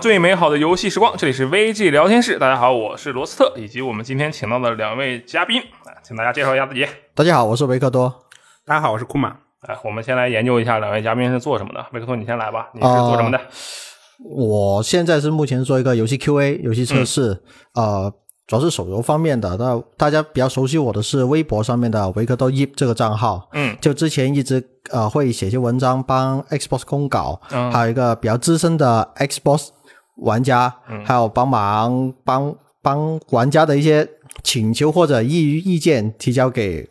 最美好的游戏时光，这里是 VG 聊天室。大家好，我是罗斯特，以及我们今天请到的两位嘉宾，啊请大家介绍一下自己。大家好，我是维克多。大家好，我是库马。哎，我们先来研究一下两位嘉宾是做什么的。维克多，你先来吧，你是做什么的？我现在是目前做一个游戏 QA 游戏测试，呃，主要是手游方面的。那大家比较熟悉我的是微博上面的维克多 Yip 这个账号，嗯就之前一直呃会写些文章帮 Xbox 公稿，嗯还有一个比较资深的 Xbox 玩家，嗯。还有帮忙帮帮玩家的一些请求或者意意见提交给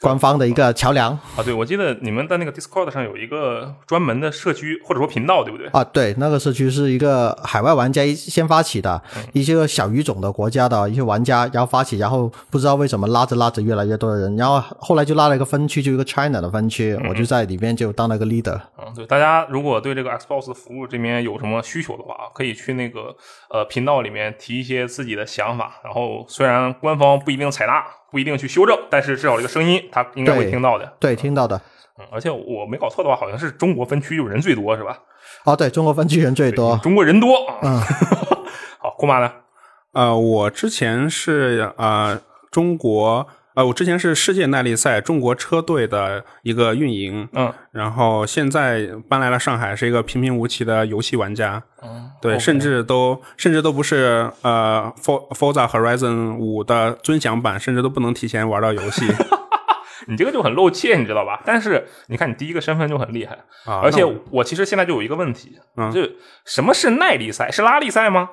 官方的一个桥梁。啊，对，我记得你们在那个 Discord 上有一个专门的社区或者说频道，对不对？啊，对，那个社区是一个海外玩家先发起的，一些个小语种的国家的一些玩家，然后发起，然后不知道为什么拉着拉着越来越多的人，然后后来就拉了一个分区，就一个 China 的分区，我就在里面就当了个 leader。嗯，对，大家如果对这个 Xbox 服务这边有什么需求的话，可以去那个呃频道里面提一些自己的想法。然后虽然官方不一定采纳，不一定去修正，但是至少这个声音他应该会听到的。对，听到的。嗯，而且我没搞错的话，好像是中国分区就人最多，是吧？哦，对中国分区人最多。中国人多啊。嗯，好，库玛呢？呃，我之前是呃中国呃，我之前是世界耐力赛中国车队的一个运营，嗯然后现在搬来了上海，是一个平平无奇的游戏玩家。嗯，对甚至都甚至都不是呃，For Forza Horizon 五的尊享版，甚至都不能提前玩到游戏 你这个就很露怯，你知道吧？但是你看，你第一个身份就很厉害，啊。而且我我其实现在就有一个问题，嗯就什么是耐力赛？是拉力赛吗？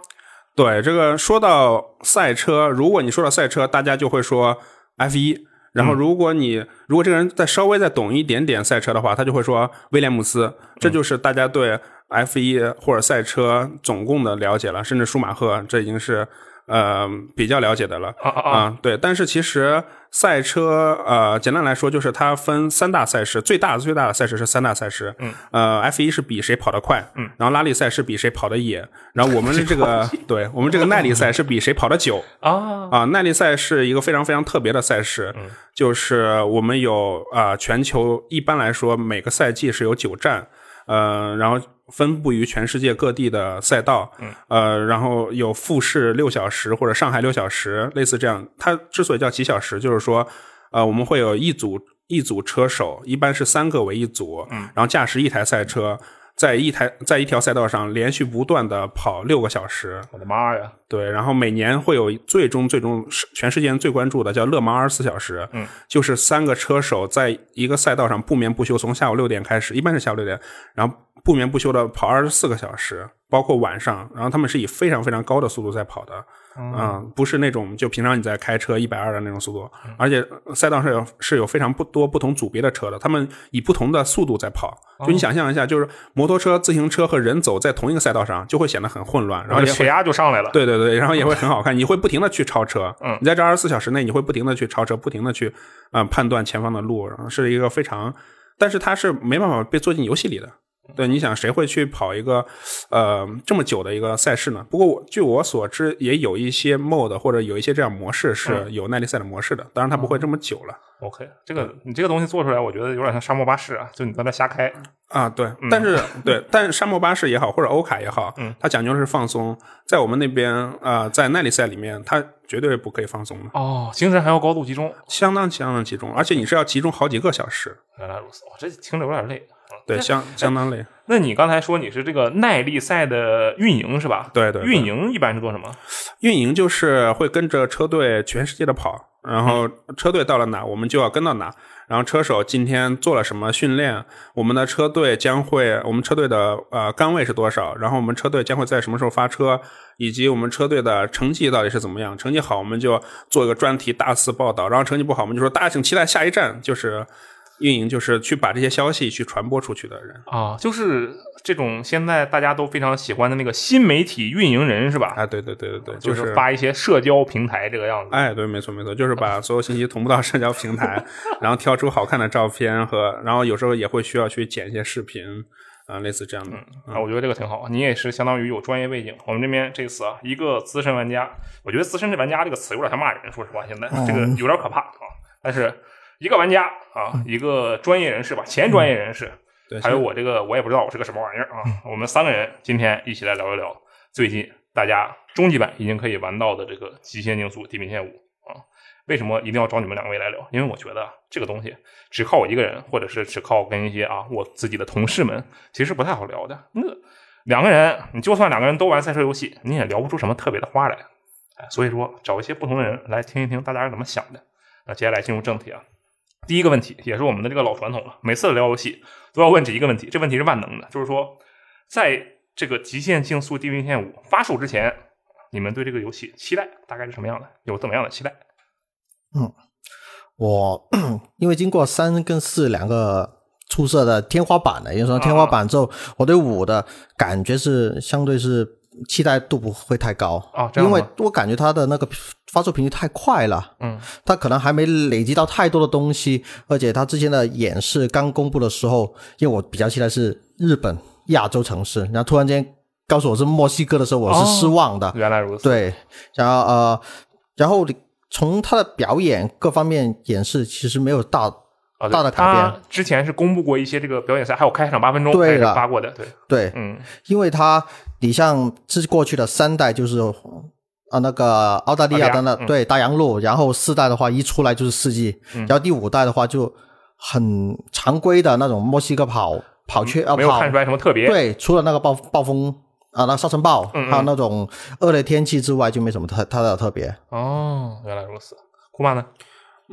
对这个说到赛车，如果你说到赛车，大家就会说 F 一。然后，如果你、如果这个人再稍微再懂一点点赛车的话，他就会说威廉姆斯。这就是大家对 F 一或者赛车总共的了解了，甚至舒马赫，这已经是呃比较了解的了。啊啊啊！啊，对，但是其实赛车，呃，简单来说就是它分三大赛事，最大的最大的赛事是三大赛事，嗯，呃，F 一是比谁跑得快，嗯，然后拉力赛是比谁跑得野，然后我们的这个，对我们这个耐力赛是比谁跑得久，啊，啊，耐力赛是一个非常非常特别的赛事，嗯就是我们有啊、全球一般来说每个赛季是有九站，呃，然后分布于全世界各地的赛道，嗯呃，然后有复试六小时或者上海六小时，类似这样。它之所以叫几小时，就是说，呃，我们会有一组一组车手，一般是三个为一组，嗯然后驾驶一台赛车。在一台在一条赛道上连续不断的跑六个小时，我的妈呀！对，然后每年会有最终最终是全世界人最关注的叫勒芒二十四小时，嗯，就是三个车手在一个赛道上不眠不休，从下午六点开始，一般是下午六点，然后不眠不休的跑二十四个小时，包括晚上，然后他们是以非常非常高的速度在跑的，嗯，不是那种就平常你在开车一百二的那种速度，而且赛道上有是有非常不多不同组别的车的，他们以不同的速度在跑，就你想象一下，就是摩托车、自行车和人走在同一个赛道上，就会显得很混乱，然后血压就上来了。对对对，然后也会 很好看，你会不停的去超车，嗯。你在这二十四小时内，你会不停的去超车，不停的去呃判断前方的路，然后是一个非常，但是它是没办法被做进游戏里的。对，你想谁会去跑一个呃这么久的一个赛事呢？不过我据我所知，也有一些 mode 或者有一些这样模式是有耐力赛的模式的，当然它不会这么久了。OK，这个你这个东西做出来，我觉得有点像沙漠巴士啊，就你在那瞎开。啊，对，但是、对，但是沙漠巴士也好，或者欧卡也好，嗯，它讲究的是放松，在我们那边啊、呃在耐力赛里面，它绝对不可以放松的，哦，精神还要高度集中。相当相当集中，而且你是要集中好几个小时，原来如此，哦，这听着有点累。嗯对，相相当累。那你刚才说你是这个耐力赛的运营是吧？对对对运营一般是做什么？运营就是会跟着车队全世界的跑，然后车队到了哪，我们就要跟到哪。然后车手今天做了什么训练，我们的车队将会，我们车队的呃杆位是多少，然后我们车队将会在什么时候发车，以及我们车队的成绩到底是怎么样。成绩好，我们就做一个专题大肆报道；然后成绩不好，我们就说大家请期待下一站，就是运营，就是去把这些消息去传播出去的人。啊，就是这种现在大家都非常喜欢的那个新媒体运营人是吧？啊，对对对对对，就是是发一些社交平台这个样子。哎，对，没错没错，就是把所有信息同步到社交平台，然后挑出好看的照片和，然后有时候也会需要去剪一些视频，啊、类似这样的。啊，我觉得这个挺好。你也是相当于有专业背景。我们这边这次啊，一个资深玩家，我觉得“资深玩家”这个词有点像骂人，说实话，现在这个有点可怕啊。但是一个玩家啊，一个专业人士吧，前专业人士，对，还有我这个我也不知道我是个什么玩意儿啊。我们三个人今天一起来聊一聊最近大家终极版已经可以玩到的这个《极限竞速：地平线五》啊。为什么一定要找你们两位来聊？因为我觉得这个东西只靠我一个人，或者是只靠跟一些啊我自己的同事们，其实不太好聊的。那两个人，你就算两个人都玩赛车游戏，你也聊不出什么特别的花来。哎，所以说找一些不同的人来听一听大家是怎么想的。那接下来进入正题啊，第一个问题也是我们的这个老传统了，每次聊游戏都要问这一个问题，这问题是万能的，就是说，在这个《极限竞速：地平线五》发售之前，你们对这个游戏期待大概是什么样的？有怎么样的期待？嗯我 因为经过三跟四两个出色的天花板了，因为说天花板之后，我对五的感觉是相对是期待度不会太高啊因为我感觉它的那个发售频率太快了，嗯，它可能还没累积到太多的东西，而且它之前的演示刚公布的时候，因为我比较期待是日本亚洲城市，然后突然间告诉我是墨西哥的时候，我是失望的。原来如此。对，然后呃，然后你从他的表演各方面演示，其实没有大啊，大的改他变。之前是公布过一些这个表演赛，还有开场八分钟，对的发过的。对，对，嗯，因为他你像这过去的三代就是啊那个澳大利亚的那对大洋路，然后四代的话一出来就是四季，然后第五代的话就很常规的那种墨西哥跑跑圈啊没有看出来什么特别。对，除了那个暴暴风啊，那沙尘暴，还有那种恶劣天气之外，就没什么特它的特别。哦，原来如此。库曼呢？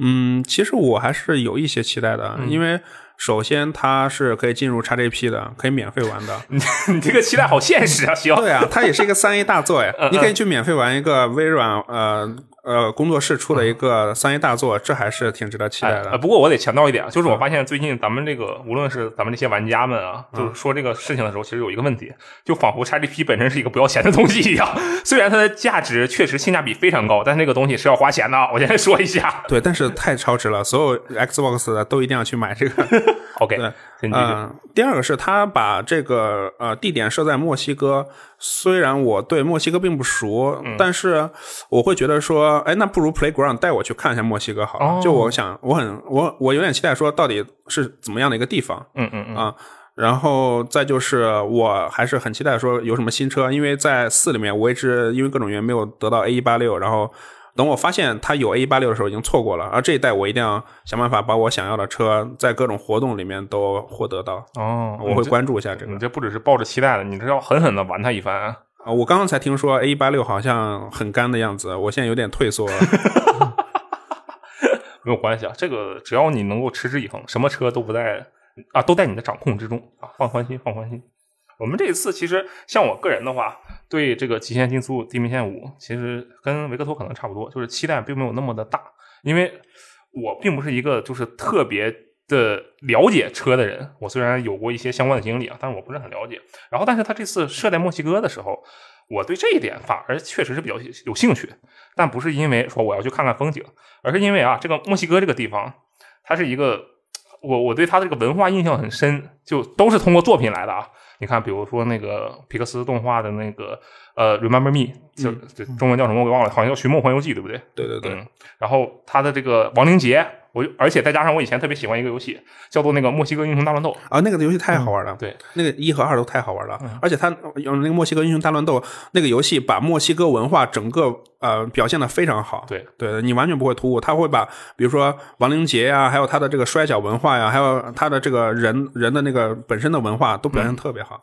嗯，其实我还是有一些期待的，嗯因为首先它是可以进入 XGP 的，可以免费玩的。你你这个期待好现实啊！行，对啊，它也是一个三 A 大作呀嗯，你可以去免费玩一个微软呃呃工作室出了一个三 A 大作，这还是挺值得期待的。不过我得强调一点啊，就是我发现最近咱们这个无论是咱们这些玩家们啊，就是说这个事情的时候，其实有一个问题，就仿佛 XGP 本身是一个不要钱的东西一样。虽然它的价值确实性价比非常高，但是那个东西是要花钱的。我先说一下。对，但是太超值了，所有 Xbox 的都一定要去买这个。OK，嗯，第二个是他把这个呃地点设在墨西哥，虽然我对墨西哥并不熟，嗯但是我会觉得说，哎，那不如 Playground 带我去看一下墨西哥好了。哦就我想，我很我我有点期待说，到底是怎么样的一个地方嗯嗯嗯，啊？然后再就是，我还是很期待说有什么新车，因为在四里面我一直因为各种原因没有得到 A 一八六，然后等我发现它有 A 一八六的时候已经错过了，而这一代我一定要想办法把我想要的车在各种活动里面都获得到。哦，我会关注一下这个你这不只是抱着期待的，你这要狠狠的玩它一番啊。啊！我刚刚才听说 A 一八六好像很干的样子，我现在有点退缩了。没有关系啊，这个只要你能够持之以恒，什么车都不在啊，都在你的掌控之中啊，放宽心，放宽心。我们这一次其实像我个人的话，对这个《极限竞速：地平线五》其实跟维克托可能差不多，就是期待并没有那么的大，因为我并不是一个就是特别的了解车的人。我虽然有过一些相关的经历啊，但是我不是很了解。然后，但是他这次设在墨西哥的时候，我对这一点反而确实是比较有兴趣，但不是因为说我要去看看风景，而是因为啊，这个墨西哥这个地方，它是一个我我对它的这个文化印象很深，就都是通过作品来的啊。你看，比如说那个皮克斯动画的那个呃《Remember Me》，就、就中文叫什么我给忘了，好像叫《寻梦环游记》，对不对？对对对，嗯，然后他的这个亡灵节我就而且再加上我以前特别喜欢一个游戏，叫做那个《墨西哥英雄大乱斗》。啊，那个游戏太好玩了，对，那个一和二都太好玩了，而且它有那个墨西哥英雄大乱斗那个游戏，把墨西哥文化整个呃表现的非常好。对对，你完全不会突兀，他会把比如说亡灵节呀，还有他的这个摔跤文化呀，还有他的这个人人的那个本身的文化都表现特别好。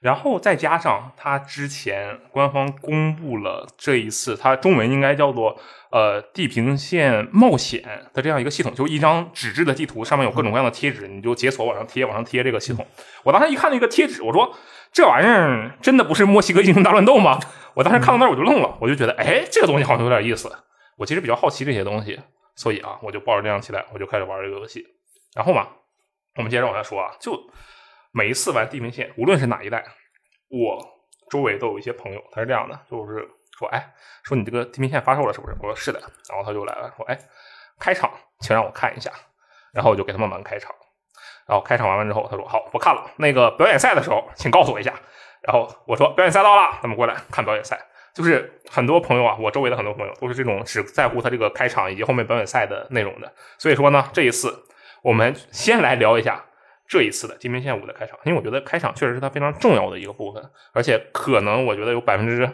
然后再加上他之前官方公布了这一次，它中文应该叫做呃《地平线冒险》的这样一个系统，就一张纸质的地图，上面有各种各样的贴纸，你就解锁往上贴，往上贴这个系统。我当时一看那个贴纸，我说这玩意儿真的不是墨西哥英雄大乱斗吗？我当时看到那儿我就愣了，我就觉得哎，这个东西好像有点意思。我其实比较好奇这些东西，所以啊，我就抱着这样期待，我就开始玩这个游戏。然后嘛，我们接着往下说啊，就每一次玩地平线，无论是哪一代，我周围都有一些朋友，他是这样的，就是说，哎，说你这个地平线发售了是不是？我说是的，然后他就来了，说，哎，开场，请让我看一下，然后我就给他们玩开场，然后开场完完之后，他说好，我看了，那个表演赛的时候，请告诉我一下，然后我说表演赛到了，咱们过来看表演赛。就是很多朋友啊，我周围的很多朋友都是这种只在乎他这个开场以及后面表演赛的内容的，所以说呢，这一次我们先来聊一下这一次的地平线五的开场，因为我觉得开场确实是它非常重要的一个部分，而且可能我觉得有百分之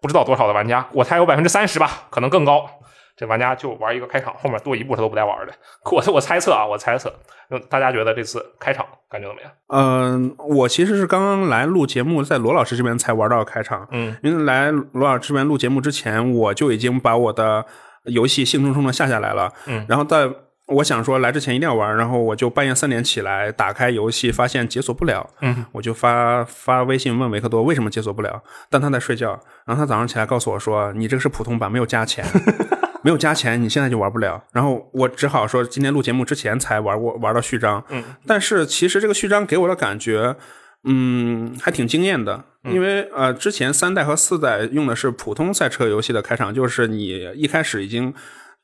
不知道多少的玩家，我猜有百分之三十吧，可能更高。这玩家就玩一个开场，后面多一步他都不带玩的。我我猜测啊，我猜测，那大家觉得这次开场感觉怎么样？嗯，我其实是刚刚来录节目，在罗老师这边才玩到开场。嗯，因为来罗老师这边录节目之前，我就已经把我的游戏兴冲冲的下下来了。嗯然后在我想说来之前一定要玩，然后我就半夜三点起来打开游戏，发现解锁不了。嗯，我就发发微信问维克多为什么解锁不了，但他在睡觉。然后他早上起来告诉我说：“你这个是普通版，没有加钱，没有加钱，你现在就玩不了。”然后我只好说今天录节目之前才玩过玩到序章。嗯，但是其实这个序章给我的感觉，嗯，还挺惊艳的。因为呃，之前三代和四代用的是普通赛车游戏的开场，就是你一开始已经。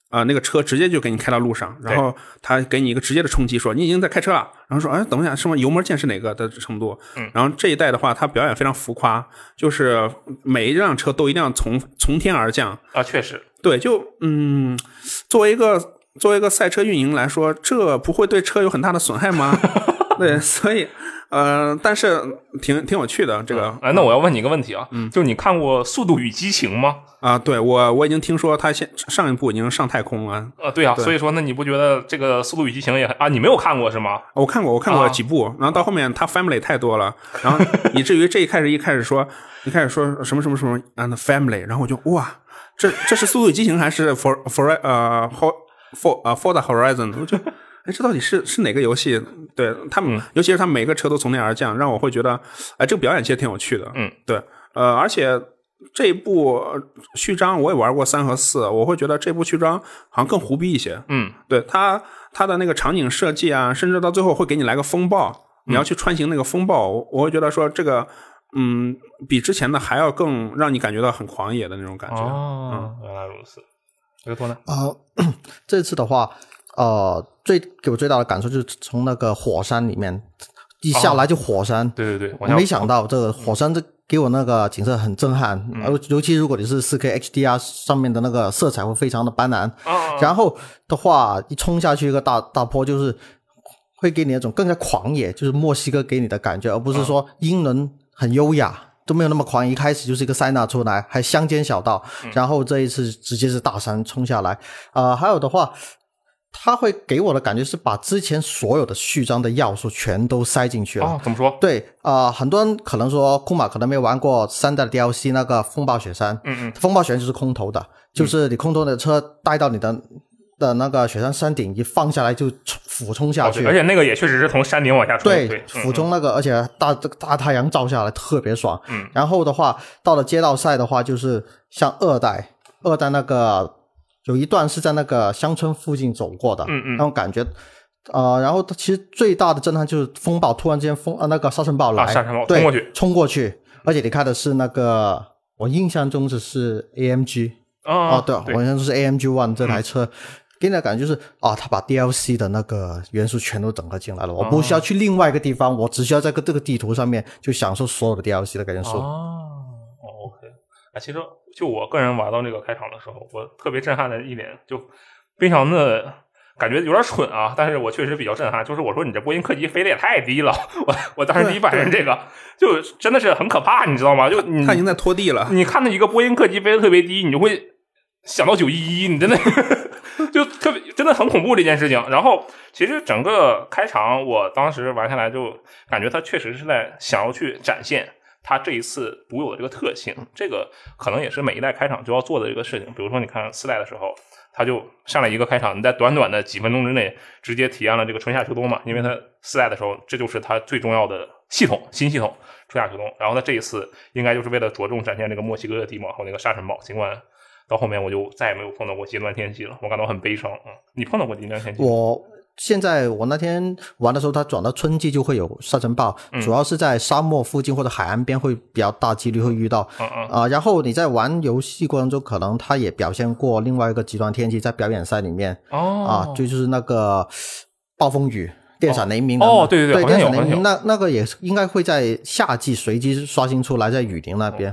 啊、那个车直接就给你开到路上，然后他给你一个直接的冲击，说你已经在开车了，然后说，哎，等一下，什么油门键是哪个的程度？嗯，然后这一代的话，他表演非常浮夸，就是每一辆车都一定要从从天而降，啊，确实，对，就嗯，作为一个作为一个赛车运营来说，这不会对车有很大的损害吗？对，所以呃，但是挺挺有趣的这个哎，那我要问你一个问题啊，嗯，就是你看过《速度与激情》吗？啊，对我我已经听说他现上一部已经上太空了，啊，对啊，所以说，那你不觉得这个《速度与激情》也很啊？你没有看过是吗？我看过，我看过啊几部，然后到后面他 family 太多了，然后以至于这一开始一开始说一开始说什么什么什么 and family，然后我就哇，这这是《速度与激情》还是 for for 呃 for for 呃 for the horizon？我就哎，这到底是是哪个游戏？对他们，尤其是他们每个车都从天而降，让我会觉得哎，这个表演其实挺有趣的。嗯，对，呃，而且。这一部呃序章我也玩过三和四，我会觉得这部序章好像更胡逼一些。嗯，对它它的那个场景设计啊，甚至到最后会给你来个风暴，你要去穿行那个风暴，我我会觉得说这个嗯，比之前的还要更让你感觉到很狂野的那种感觉。哦，原来如此。这个多呢？呃，这次的话，呃，最给我最大的感受就是从那个火山里面一下来就火山，对对对，我没想到这个火山这给我那个景色很震撼，尤、尤其如果你是四 K HDR 上面的那个色彩会非常的斑斓，啊，然后的话一冲下去一个大大坡就是。会给你那种更加狂野，就是墨西哥给你的感觉，而不是说英伦很优雅，都没有那么狂。一开始就是一个塞纳出来，还乡间小道，然后这一次直接是大山冲下来。呃，还有的话，他会给我的感觉是把之前所有的序章的要素全都塞进去了。哦，怎么说？对，啊、很多人可能说库马可能没玩过三代的 DLC 那个风暴雪山，嗯嗯，风暴雪山就是空投的，就是你空投的车带到你的的那个雪山山顶，一放下来就俯冲下去，哦而且那个也确实是从山顶往下冲，对俯冲那个，而且大这个大太阳照下来特别爽。嗯，然后的话，到了街道赛的话，就是像二代，二代那个有一段是在那个乡村附近走过的，嗯嗯。那种感觉。呃，然后它其实最大的震撼就是风暴突然间风呃那个沙尘暴来，啊沙尘暴对冲过去，冲过去，而且你开的是那个，我印象中只是 AMG，哦哦，对，对。好像是 AMG One 这台车，给你的感觉就是啊，他把 DLC 的那个元素全都整合进来了，我不需要去另外一个地方，我只需要在个这个地图上面就享受所有的 DLC 的元素。哦哦，OK，啊，其实就我个人玩到这个开场的时候，我特别震撼的一点，就非常的感觉有点蠢啊，但是我确实比较震撼。就是我说你这波音客机飞的也太低了，我我当时第一反应这个，就真的是很可怕，你知道吗？就你他已经在拖地了。你看到一个波音客机飞的特别低，你就会想到九一一，你真的 就特别真的很恐怖这件事情。然后其实整个开场，我当时玩下来就感觉他确实是在想要去展现它这一次独有的这个特性。这个可能也是每一代开场就要做的这个事情。比如说你看四代的时候。它就上来一个开场，你在短短的几分钟之内直接体验了这个春夏秋冬嘛？因为它四代的时候，这就是它最重要的系统新系统春夏秋冬。然后它这一次应该就是为了着重展现这个墨西哥的地貌和那个沙尘暴。尽管到后面我就再也没有碰到过极端天气了，我感到很悲伤。嗯，你碰到过极端天气？我现在我那天玩的时候，它转到春季就会有沙尘暴，主要是在沙漠附近或者海岸边会比较大几率会遇到。啊、然后你在玩游戏过程中，可能它也表现过另外一个极端天气，在表演赛里面哦啊，就就是那个暴风雨。电闪雷鸣哦对对对对，电闪雷鸣那那个也是应该会在夏季随机刷新出来，在雨林那边。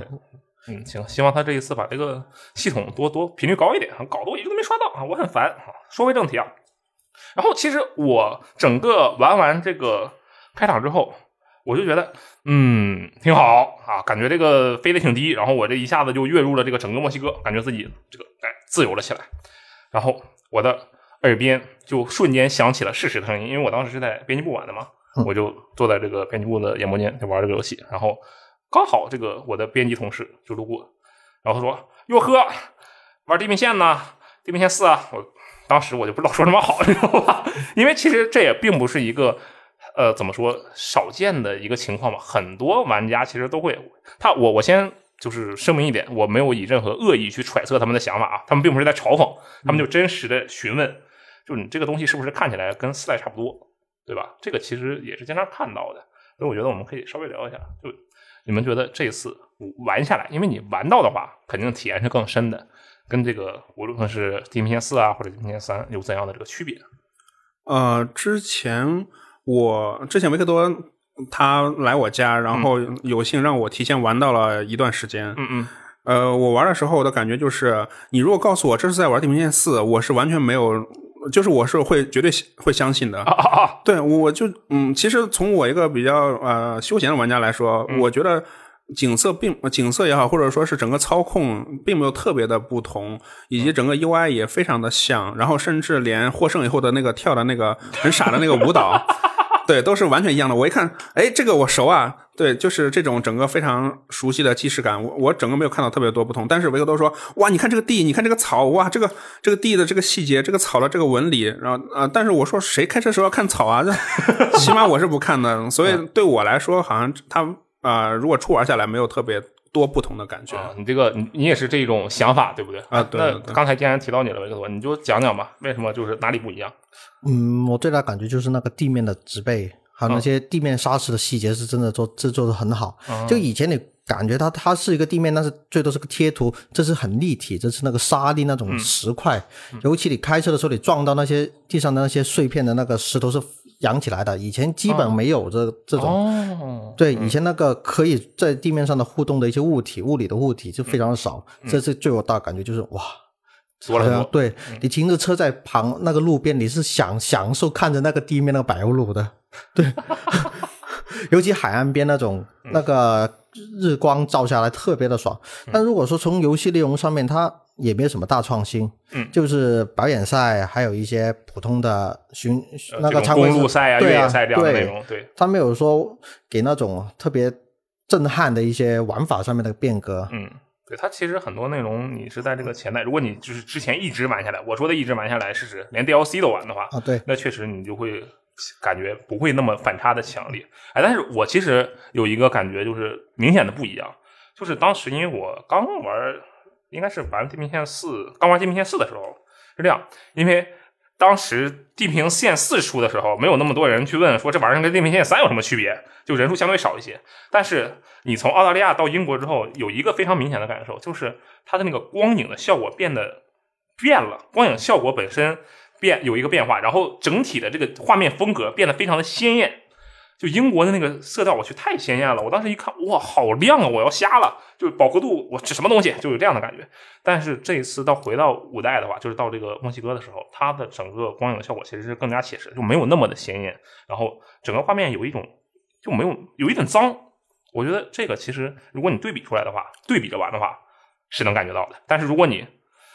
嗯，行，希望他这一次把这个系统多多频率高一点，搞得我一个都没刷到啊，我很烦。啊说回正题啊，然后其实我整个玩完这个开场之后，我就觉得，嗯，挺好啊，感觉这个飞得挺低，然后我这一下子就跃入了这个整个墨西哥，感觉自己这个哎自由了起来。然后我的耳边就瞬间响起了适时的声音，因为我当时是在编辑部玩的嘛，我就坐在这个编辑部的演播间就玩这个游戏，然后刚好这个我的编辑同事就路过，然后他说：“哟呵，玩地平线呢？地平线四啊！”我当时我就不知道说什么好，你知道吧？因为其实这也并不是一个呃怎么说少见的一个情况吧，很多玩家其实都会他我我先。就是声明一点，我没有以任何恶意去揣测他们的想法啊，他们并不是在嘲讽，他们就真实的询问，就你这个东西是不是看起来跟四代差不多，对吧？这个其实也是经常看到的，所以我觉得我们可以稍微聊一下，就你们觉得这次玩下来，因为你玩到的话，肯定体验是更深的，跟这个无论是《地平线四》啊或者《地平线三》有怎样的这个区别？呃，之前我之前维克多他来我家，然后有幸让我提前玩到了一段时间。嗯嗯呃，我玩的时候我的感觉就是，你如果告诉我这是在玩《地平线四》，我是完全没有，就是我是会绝对会相信的。啊啊啊！对，我就嗯，其实从我一个比较呃休闲的玩家来说，我觉得景色并景色也好，或者说是整个操控并没有特别的不同，以及整个 UI 也非常的像，然后甚至连获胜以后的那个跳的那个很傻的那个舞蹈。对，都是完全一样的。我一看，哎，这个我熟啊。对，就是这种整个非常熟悉的既视感。我我整个没有看到特别多不同，但是维克多说，哇，你看这个地，你看这个草，哇，这个这个地的这个细节，这个草的这个纹理，然后呃，但是我说谁开车时候要看草啊？这 起码我是不看的。所以对我来说，好像他啊、呃如果初玩下来没有特别多不同的感觉。啊，你这个你你也是这种想法，对不对？啊对对那刚才既然提到你了，维克多，你就讲讲吧，为什么就是哪里不一样？嗯，我最大感觉就是那个地面的植被，还有那些地面沙石的细节是真的做制作的很好。就以前你感觉它它是一个地面，但是最多是个贴图，这是很立体，这是那个沙粒那种石块。尤其你开车的时候，你撞到那些地上的那些碎片的那个石头是扬起来的，以前基本没有这、这种。哦，对，以前那个可以在地面上的互动的一些物体，物理的物体就非常少。这次最有大感觉就是哇，多了多。好像对你停着车在旁那个路边，你是享享受看着那个地面那个柏油路的，对。尤其海岸边那种那个日光照下来特别的爽。但如果说从游戏内容上面，它也没有什么大创新，嗯就是表演赛，还有一些普通的巡呃那个公路赛啊、越野赛这样的内容，对，他没有说给那种特别震撼的一些玩法上面的变革。嗯，对，它其实很多内容你是在这个前代，如果你就是之前一直玩下来，我说的一直玩下来是指连 DLC 都玩的话，啊，对，那确实你就会感觉不会那么反差的强烈。哎，但是我其实有一个感觉就是明显的不一样，就是当时因为我刚玩，应该是玩《地平线四》，刚玩《地平线四》的时候是这样，因为当时《地平线四》出的时候，没有那么多人去问说这玩意儿跟《地平线三》有什么区别，就人数相对少一些。但是你从澳大利亚到英国之后，有一个非常明显的感受，就是它的那个光影的效果变得变了，光影效果本身变有一个变化，然后整体的这个画面风格变得非常的鲜艳。就英国的那个色调，我去太鲜艳了。我当时一看，哇，好亮啊！我要瞎了，就饱和度，我这什么东西，就有这样的感觉。但是这一次到回到五代的话，就是到这个墨西哥的时候，它的整个光影效果其实是更加写实，就没有那么的鲜艳。然后整个画面有一种就没有有一点脏。我觉得这个其实如果你对比出来的话，对比着玩的话是能感觉到的。但是如果你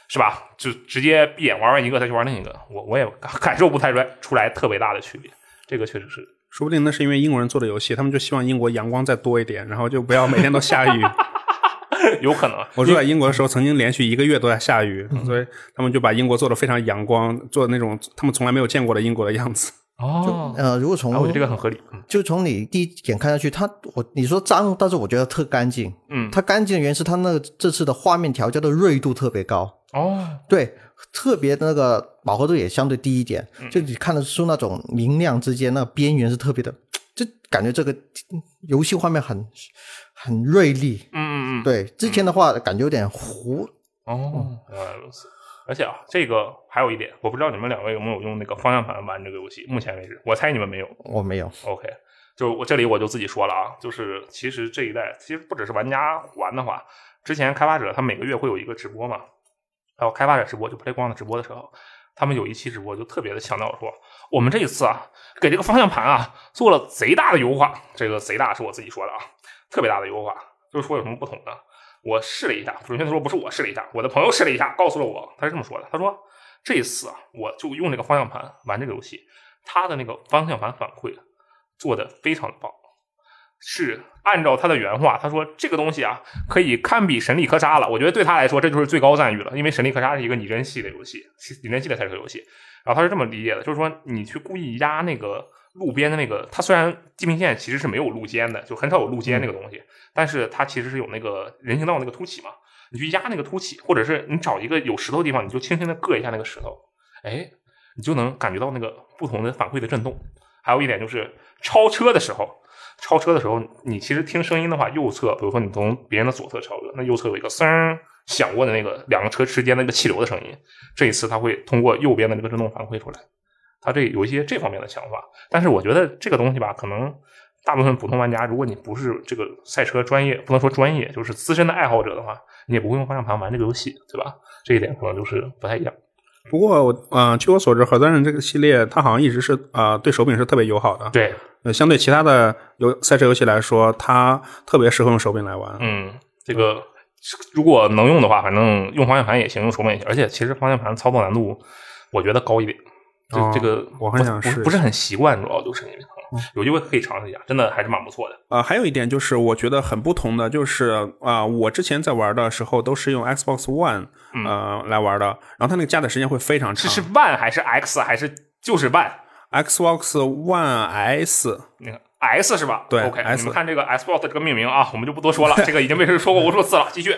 是吧，就直接闭眼玩完一个再去玩另一个，我我也感受不太出来出来特别大的区别。这个确实是。说不定那是因为英国人做的游戏，他们就希望英国阳光再多一点，然后就不要每天都下雨。有可能，我住在英国的时候，曾经连续一个月都在下雨，所以他们就把英国做的非常阳光，做那种他们从来没有见过的英国的样子。哦，呃，如果从、啊我觉得这个很合理。嗯就从你第一眼看下去，它我你说脏，但是我觉得特干净。嗯，它干净的原因是它那个这次的画面调教的锐度特别高，哦，对，特别那个饱和度也相对低一点，嗯就你看得出那种明亮之间那个边缘是特别的，就感觉这个游戏画面很很锐利。嗯嗯嗯，对，之前的话感觉有点糊，哦，原来如此。而且啊，这个还有一点，我不知道你们两位有没有用那个方向盘玩这个游戏。目前为止，我猜你们没有。我没有。OK，就我这里我就自己说了啊，就是其实这一代其实不只是玩家玩的话，之前开发者他每个月会有一个直播嘛，还有开发者直播就 Play 光的直播的时候，他们有一期直播就特别的强调说，我们这一次啊给这个方向盘啊做了贼大的优化，这个贼大是我自己说的啊，特别大的优化，就是说有什么不同呢？我试了一下，准确的说不是我试了一下，我的朋友试了一下，告诉了我，他是这么说的，他说这一次啊，我就用这个方向盘玩这个游戏，他的那个方向盘反馈做的非常的棒，是按照他的原话，他说这个东西啊可以堪比神力科莎了。我觉得对他来说这就是最高赞誉了，因为神力科莎是一个拟真系的游戏，拟真系的赛车游戏。然后他是这么理解的，就是说你去故意压那个路边的那个，它虽然地平线其实是没有路肩的，就很少有路肩那个东西，但是它其实是有那个人行道那个凸起嘛。你去压那个凸起，或者是你找一个有石头的地方，你就轻轻的硌一下那个石头，哎，你就能感觉到那个不同的反馈的震动。还有一点就是超车的时候，超车的时候，你其实听声音的话，右侧，比如说你从别人的左侧超车，那右侧有一个声响过的那个两个车之间的那个气流的声音，这一次它会通过右边的这个震动反馈出来。它这有一些这方面的想法，但是我觉得这个东西吧，可能大部分普通玩家，如果你不是这个赛车专业，不能说专业，就是资深的爱好者的话，你也不会用方向盘玩这个游戏，对吧？这一点可能就是不太一样。不过我，呃，据我所知，核弹人这个系列，它好像一直是呃对手柄是特别友好的。对，呃，相对其他的游赛车游戏来说，它特别适合用手柄来玩。嗯，这个如果能用的话，反正用方向盘也行，用手柄也行。而且其实方向盘操作难度，我觉得高一点。这、哦这个我很想试不不是很习惯，主要就是因为嗯有机会可以尝试一下，真的还是蛮不错的。呃，还有一点就是我觉得很不同的，就是啊、我之前在玩的时候都是用 Xbox One 呃、来玩的，然后它那个加载时间会非常长。这是 One 还是 X 还是就是 One？Xbox One S 那个 S 是吧？对，OK，S 你们看这个 Xbox 这个命名啊，我们就不多说了，这个已经被人说过无数次了。继续，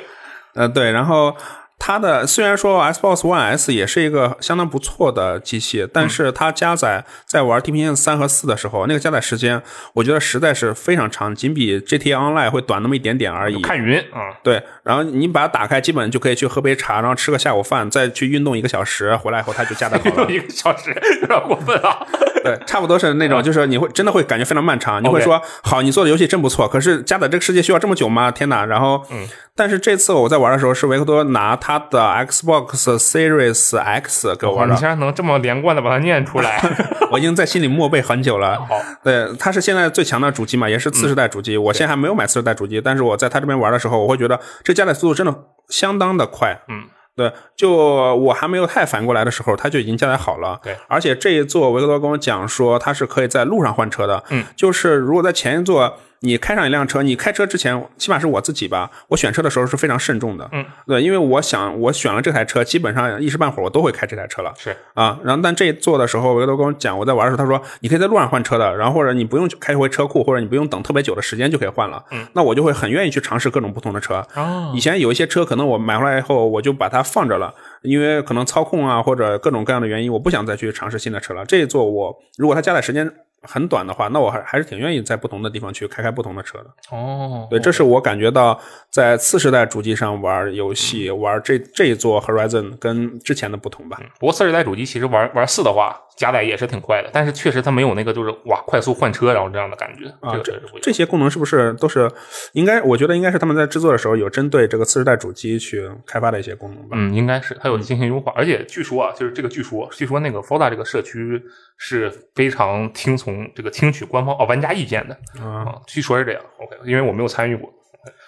呃，对，然后它的虽然说 Xbox One S 也是一个相当不错的机器，但是它加载在玩《地平线三》和四的时候，那个加载时间，我觉得实在是非常长，仅比 GTA Online 会短那么一点点而已。看云啊，对，然后你把它打开，基本就可以去喝杯茶，然后吃个下午饭，再去运动一个小时，回来以后它就加载好了。一个小时有点过分啊。对，差不多是那种，就是你会真的会感觉非常漫长，你会说，好，你做的游戏真不错，可是加载这个世界需要这么久吗？天哪！然后，嗯，但是这次我在玩的时候，是维克多拿他的 Xbox Series X 给我玩的，你竟然能这么连贯的把它念出来，我已经在心里默背很久了。好，对，它是现在最强的主机嘛，也是次世代主机。我现在还没有买次世代主机，但是我在他这边玩的时候，我会觉得这加载速度真的相当的快。嗯，对，就我还没有太反过来的时候，它就已经加载好了。对，而且这一座维克多跟我讲说，它是可以在路上换车的。嗯，就是如果在前一座你开上一辆车，你开车之前，起码是我自己吧，我选车的时候是非常慎重的。嗯，对，因为我想我选了这台车，基本上一时半会儿我都会开这台车了。是啊，然后但这一座的时候，维克多跟我讲，我在玩的时候，他说你可以在路上换车的，然后或者你不用开回车库，或者你不用等特别久的时间就可以换了。嗯，那我就会很愿意去尝试各种不同的车。哦以前有一些车可能我买回来以后我就把它放着了，因为可能操控啊或者各种各样的原因，我不想再去尝试新的车了。这一座我如果它加载时间很短的话，那我还还是挺愿意在不同的地方去开开不同的车的。哦，对，这是我感觉到在次世代主机上玩游戏，玩这这一座 Horizon 跟之前的不同吧。不过次世代主机其实玩玩四的话，加载也是挺快的，但是确实它没有那个就是哇快速换车然后这样的感觉，啊，这这些功能是不是都是应该？我觉得应该是他们在制作的时候有针对这个次世代主机去开发的一些功能吧。嗯，应该是它有进行优化，而且据说啊，就是这个据说，据说那个 Foda 这个社区是非常听从这个听取官方哦玩家意见的啊啊，据说是这样。OK，因为我没有参与过。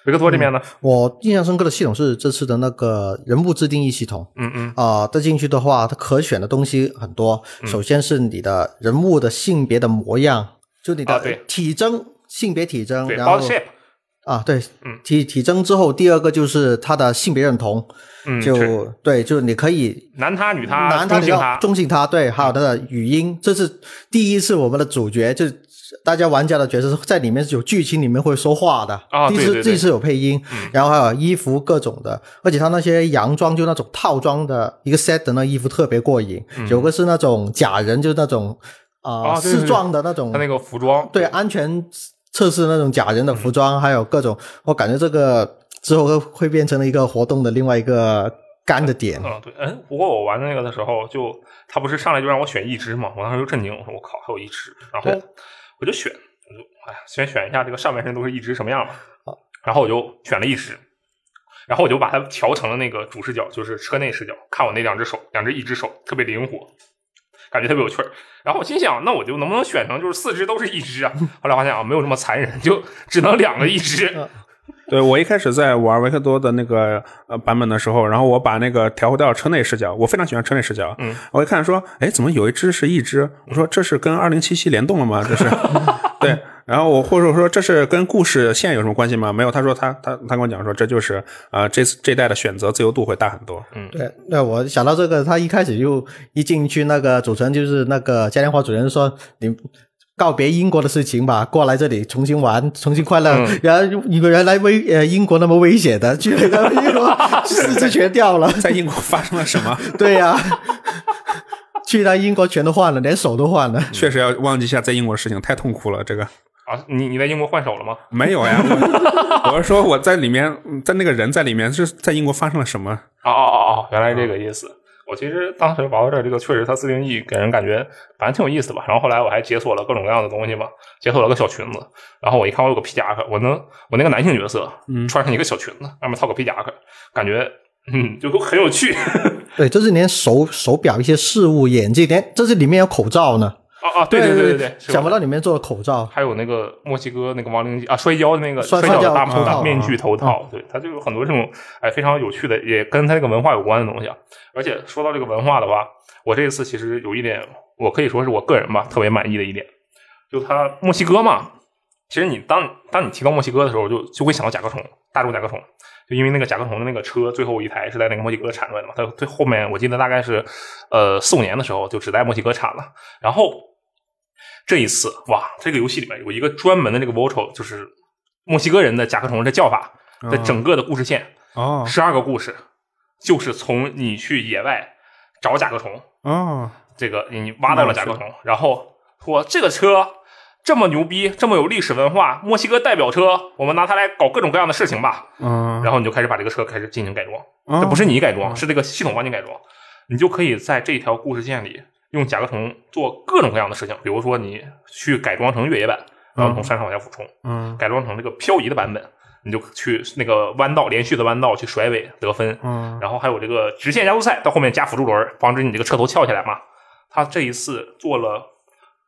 维克托里面呢，我印象深刻的系统是这次的那个人物自定义系统。嗯嗯。啊，这进去的话，它可选的东西很多。首先是你的人物的性别的模样，就你的体征、性别体征，对然后啊，对，嗯。体体征之后，第二个就是他的性别认同，嗯，就对，就是你可以男他女他男他你要中性他，中性他，对，还有他的语音，这是第一次我们的主角就是大家玩家的角色在里面是有剧情里面会说话的，第一啊对对对。次第一次有配音，然后还有衣服各种的，而且他那些洋装就那种套装的一个 set 的那衣服特别过瘾，有个是那种假人，就是那种啊试装的那种。他那个服装，对安全测试那种假人的服装，还有各种，我感觉这个之后会会变成了一个活动的另外一个干的点。嗯，对，嗯，不过我玩那个的时候就，他不是上来就让我选一只嘛，我当时就震惊，我说我靠，还有一只，然后对我就选，我就哎呀，先选一下这个上半身都是一只什么样吧，然后我就选了一只，然后我就把它调成了那个主视角，就是车内视角，看我那两只手，两只一只手特别灵活，感觉特别有趣儿。然后我心想，那我就能不能选成就是四只都是一只啊？后来发现啊，没有这么残忍，就只能两个一只。对我一开始在玩维克多的那个呃版本的时候，然后我把那个调回到车内视角，我非常喜欢车内视角。嗯，我一看说，哎，怎么有一只是一只？我说这是跟二零七七联动了吗？这是 对。然后我或者说这是跟故事线有什么关系吗？没有。他说他他他跟我讲说这就是啊、呃、这次这代的选择自由度会大很多。嗯对，那我想到这个，他一开始就一进去，那个主持人就是那个嘉年华主持人说你。告别英国的事情吧，过来这里重新玩，重新快乐。嗯然后你们原来危呃英国那么危险的，去了英国四肢全掉了。在英国发生了什么？对呀、去到英国全都换了，连手都换了。确实要忘记一下在英国的事情，太痛苦了。这个啊，你你在英国换手了吗？没有呀，我 我是说我在里面，在那个人在里面是在英国发生了什么？哦哦哦哦，原来这个意思。我其实当时玩到这，这个确实它自定义给人感觉反正挺有意思吧。然后后来我还解锁了各种各样的东西嘛，解锁了个小裙子。然后我一看我有个皮夹克，我能我那个男性角色穿上一个小裙子，外面套个皮夹克，感觉嗯就很有趣。对，这是连手手表一些饰物、眼镜，连这是里面有口罩呢。啊啊，对对对对对，想不到。里面做了口罩。还有那个墨西哥那个亡灵机啊，摔跤的那个摔跤的大大头套面具头套，对，它就有很多这种哎非常有趣的，也跟它这个文化有关的东西啊。而且说到这个文化的话，我这一次其实有一点，我可以说是我个人吧特别满意的一点，就它墨西哥嘛，其实你当当你提到墨西哥的时候，就就会想到甲壳虫，大众甲壳虫，就因为那个甲壳虫的那个车最后一台是在那个墨西哥产出来的嘛，它最后面我记得大概是呃四五年的时候就只在墨西哥产了，然后这一次哇，这个游戏里面有一个专门的这个 Voto，就是墨西哥人的甲壳虫的叫法的整个的故事线，哦十二个故事，就是从你去野外找甲壳虫，哦，这个你挖到了甲壳虫，然后说这个车这么牛逼，这么有历史文化，墨西哥代表车，我们拿它来搞各种各样的事情吧。嗯，然后你就开始把这个车开始进行改装，哦这不是你改装，是这个系统帮你改装，你就可以在这条故事线里用甲壳虫做各种各样的事情，比如说你去改装成越野版，然后从山上往下俯冲，嗯改装成这个漂移的版本，你就去那个弯道连续的弯道去甩尾得分，嗯然后还有这个直线加速赛，到后面加辅助轮，防止你这个车头翘起来嘛。他这一次做了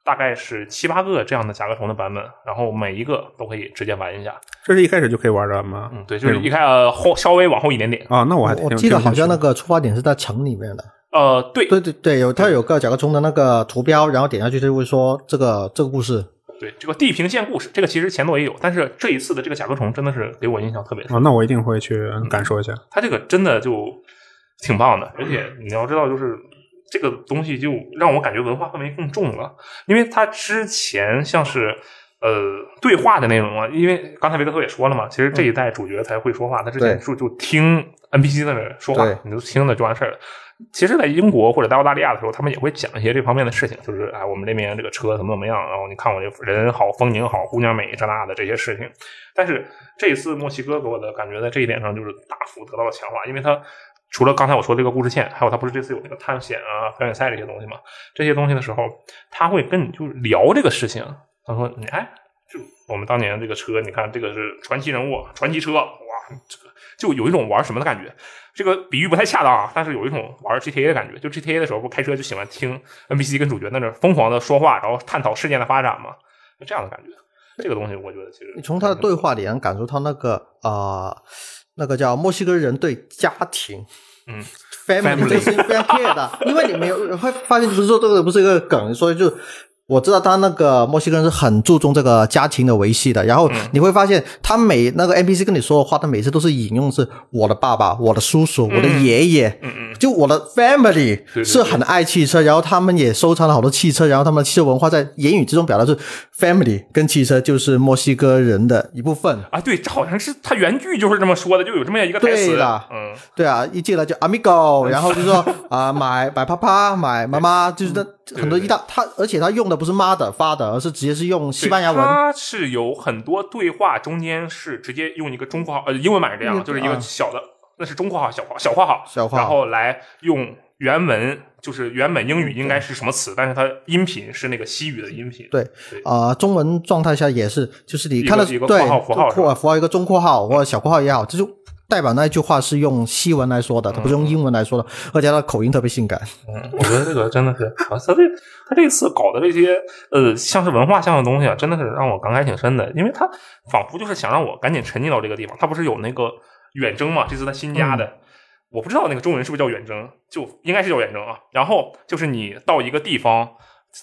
大概是七八个这样的甲壳虫的版本，然后每一个都可以直接玩一下。这是一开始就可以玩的吗？嗯，对，就是一开呃后稍微往后一点点。啊，那我还挺我记得好像那个个出发点是在城里面的。呃，对对对对，有它有个甲壳虫的那个图标，然后点下去就会说这个这个故事。对，这个地平线故事，这个其实前作也有，但是这一次的这个甲壳虫真的是给我印象特别深。啊，那我一定会去感受一下。它这个真的就挺棒的，而且你要知道，就是这个东西就让我感觉文化氛围更重了，因为它之前像是呃对话的内容啊，因为刚才维克托也说了嘛，其实这一代主角才会说话，他之前对就就听 NPC 在那儿说话，你就听了就完事儿了。其实，在英国或者在澳大利亚的时候，他们也会讲一些这方面的事情，就是啊，我们这边这个车怎么怎么样，然后你看我这人好，风景好，姑娘美，这那的这些事情。但是这一次墨西哥给我的感觉在这一点上就是大幅得到了强化，因为它除了刚才我说这个故事线，还有他不是这次有那个探险啊、表演赛这些东西嘛？这些东西的时候，他会跟你就聊这个事情。他说：“你哎，就我们当年这个车，你看这个是传奇人物、传奇车，哇，这个就有一种玩什么的感觉。这个比喻不太恰当啊，但是有一种玩 GTA 的感觉。就 GTA 的时候，不开车就喜欢听 NPC 跟主角在那疯狂的说话，然后探讨事件的发展嘛，就这样的感觉。这个东西我觉得其实你从他的对话里能感受到那个啊、呃那个叫墨西哥人对家庭。嗯 family Family 这个事情非常 care 的，因为你没有会发现，不是说这个不是一个梗，所以就我知道他那个墨西哥人是很注重这个家庭的维系的。然后嗯。你会发现，他每那个 NPC 跟你说的话，他每次都是引用是我的爸爸、我的叔叔、我的爷爷，就我的 family 是很爱汽车，然后他们也收藏了好多汽车，然后他们的汽车文化在言语之中表达是 family 跟汽车就是墨西哥人的一部分。啊，对，这好像是他原句就是这么说的，就有这么样一个台词。对的。嗯，对啊，一进来就 amigo，然后就说啊、买买啪啪买妈妈，就是那很多一大他，而且他用的不是 mother father，而是直接是用西班牙文。它是有很多对话中间是直接用一个中括号，呃，英文版是这样，嗯就是一个啊小的，那是中括号、小括小括号，小括号然后来用原文，就是原本英语应该是什么词，但是它音频是那个西语的音频。对对啊、中文状态下也是，就是你看到对一个括号符号括符号一个中括号或者小括号也好，这就代表那句话是用西文来说的，他不是用英文来说的，而且他的口音特别性感。嗯，我觉得这个真的是，啊，他这他这次搞的这些呃，像是文化向的东西啊，真的是让我感慨挺深的，因为他仿佛就是想让我赶紧沉浸到这个地方。他不是有那个远征嘛？这次他新加的，我不知道那个中文是不是叫远征，就应该是叫远征啊。然后就是你到一个地方。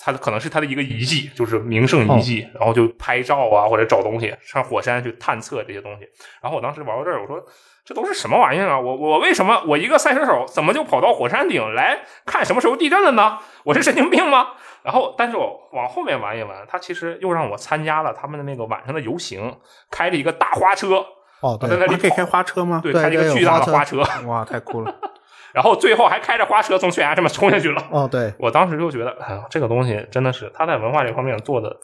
它可能是它的一个遗迹，就是名胜遗迹，然后就拍照啊，或者找东西，上火山去探测这些东西。然后我当时玩到这儿，我说这都是什么玩意儿啊？我我为什么我一个赛车手怎么就跑到火山顶来看什么时候地震了呢？我是神经病吗？然后，但是我往后面玩一玩，他其实又让我参加了他们的那个晚上的游行，开着一个大花车，哦，对，在那里啊可以开，花车吗？对，对开着一个巨大的花花车，哇，太酷了！然后最后还开着花车从悬崖上面冲下去了。哦，对，我当时就觉得，哎呀，这个东西真的是他在文化这方面做的，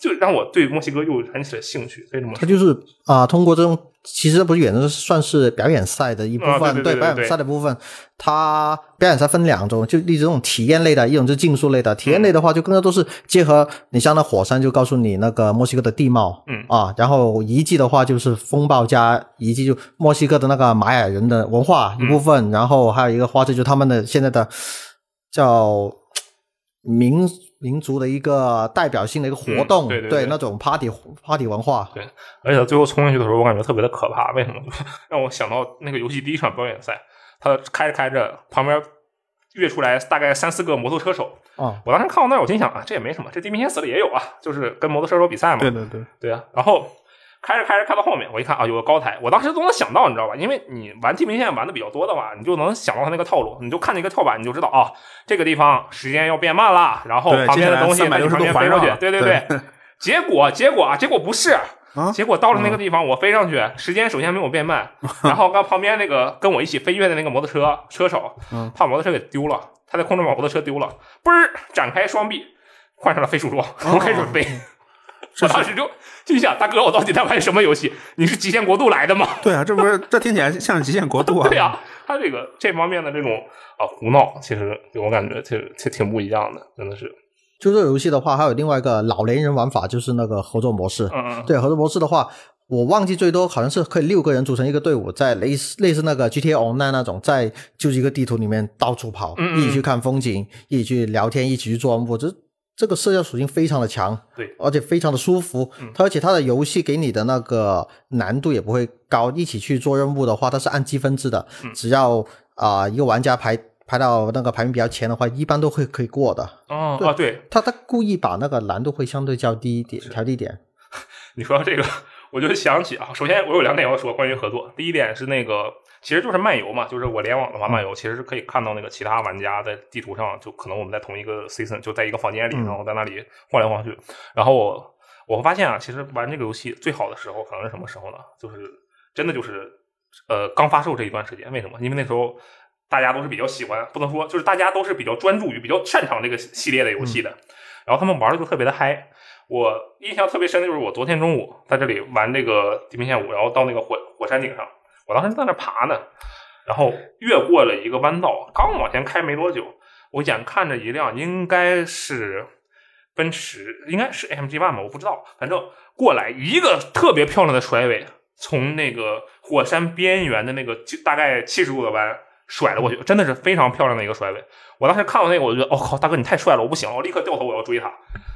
就让我对墨西哥又燃起了兴趣。所以这么他，就是啊、通过这种其实不是远的，算是表演赛的一部分。啊对表演赛的部分，它表演赛分两种，就例如这种体验类的，一种是竞速类的。体验类的话，就更多都是结合你像那火山，就告诉你那个墨西哥的地貌，嗯啊，然后遗迹的话就是风暴加遗迹，就墨西哥的那个玛雅人的文化一部分，然后还有一个花车，就他们的现在的叫民民族的一个代表性的一个活动，嗯对对对那种 party party 文化，对，而且最后冲进去的时候，我感觉特别的可怕。为什么？让我想到那个游戏第一场表演赛，他开着开着，旁边跃出来大概三四个摩托车手。哦，我当时看到那儿，我心想啊，这也没什么，这地平线四里也有啊，就是跟摩托车手比赛嘛。对对对，对啊，然后开着开着开到后面，我一看啊，有个高台，我当时都能想到，你知道吧？因为你玩地平线玩的比较多的话，你就能想到它那个套路，你就看那个跳板，你就知道啊，这个地方时间要变慢了，然后旁边的东西在你360旁边飞过去，对对对。结果结果啊，结果不是。结果到了那个地方，我飞上去，时间首先没有变慢，然后刚旁边那个跟我一起飞跃的那个摩托车车手，怕摩托车给丢了，他在空中把摩托车丢了，嘣儿展开双臂，换上了飞鼠装，开始飞。我当时就就想，大哥，我到底在玩什么游戏？你是极限国度来的吗？对啊，这不是这听起来像极限国度啊！对呀、他这个这方面的这种啊胡闹，其实给我感觉挺挺挺不一样的，真的是。就这游戏的话，还有另外一个老年人玩法，就是那个合作模式。嗯嗯对合作模式的话，我忘记最多好像是可以六个人组成一个队伍，在类似类似那个 GTA Online 那种，在就是一个地图里面到处跑，嗯嗯一起去看风景，一起去聊天，一起去做任务。这这个社交属性非常的强，对，而且非常的舒服。嗯它而且它的游戏给你的那个难度也不会高，一起去做任务的话，它是按积分制的，嗯只要啊、一个玩家排排到那个排名比较前的话，一般都会可以过的。对哦啊，对，他他故意把那个难度会相对较低一点，调低一点。你说到这个，我就想起啊，首先我有两点要说关于合作。第一点是那个，其实就是漫游嘛，就是我联网的话，漫游其实是可以看到那个其他玩家在地图上，就可能我们在同一个 season，就在一个房间里，嗯然后在那里晃来晃去。然后我我会发现啊，其实玩这个游戏最好的时候可能是什么时候呢？就是真的就是呃刚发售这一段时间。为什么？因为那时候。大家都是比较喜欢，不能说就是大家都是比较专注于、比较擅长这个系列的游戏的，然后他们玩的就特别的嗨。我印象特别深的就是我昨天中午在这里玩这个《地平线五》，然后到那个火火山顶上，我当时在那爬呢，然后越过了一个弯道，刚往前开没多久，我眼看着一辆应该是奔驰，应该是 AMG ONE 吧，我不知道，反正过来一个特别漂亮的甩尾，从那个火山边缘的那个大概七十度的弯甩了过去，真的是非常漂亮的一个甩尾。我当时看到那个，我就觉得，哦靠，大哥你太帅了，我不行了，我立刻掉头我要追他，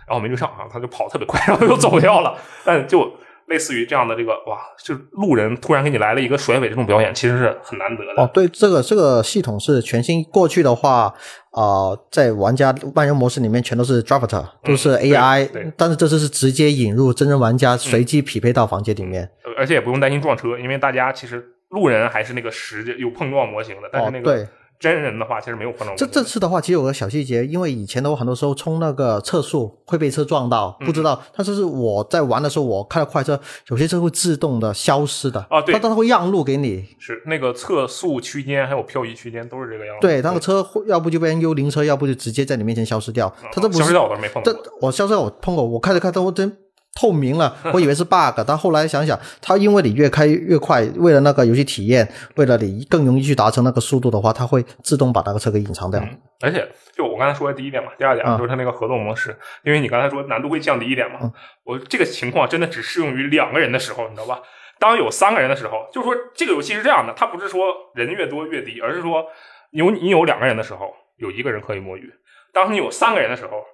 然后没追上啊，他就跑特别快，然后又走掉了。但就类似于这样的这个，哇，就是路人突然给你来了一个甩尾这种表演，其实是很难得的。哦，对，这个这个系统是全新。过去的话，呃，在玩家万人模式里面全都是 Driver，都是 AI，、但是这次是直接引入真人玩家，随机匹配到房间里面。而且也不用担心撞车，因为大家其实路人还是那个实有碰撞模型的，但是那哦，个对，真人的话其实没有碰撞模这。这次的话，其实有个小细节，因为以前的我，很多时候冲那个测速会被车撞到，嗯不知道。但是是我在玩的时候，我开了快车，有些车会自动的消失的。啊对它它会让路给你。是那个测速区间还有漂移区间都是这个样子。对，那个车会要不就变成幽灵车，要不就直接在你面前消失掉。它这不是消失掉我倒是没碰这。我消失掉我碰过，我开着开着我真透明了，我以为是 bug，但后来想想，它因为你越开越快，为了那个游戏体验，为了你更容易去达成那个速度的话，它会自动把那个车给隐藏掉。嗯而且就我刚才说的第一点嘛，第二点啊就是它那个合作模式，因为你刚才说难度会降低一点嘛，嗯我这个情况真的只适用于两个人的时候，你知道吧？当有三个人的时候，就是说这个游戏是这样的，它不是说人越多越低，而是说有你有两个人的时候，有一个人可以摸鱼；当你有三个人的时候，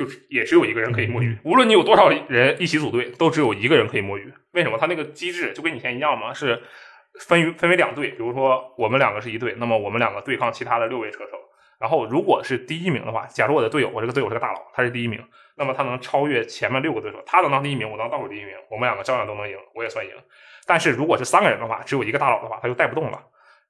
就是也只有一个人可以摸鱼。无论你有多少人一起组队，都只有一个人可以摸鱼。为什么？他那个机制就跟以前一样嘛，是分于分为两队，比如说我们两个是一队，那么我们两个对抗其他的六位车手。然后如果是第一名的话，假如我的队友，我这个队友是个大佬，他是第一名，那么他能超越前面六个对手，他能当第一名，我当倒数第一名，我们两个照样都能赢，我也算赢。但是如果是三个人的话，只有一个大佬的话，他就带不动了，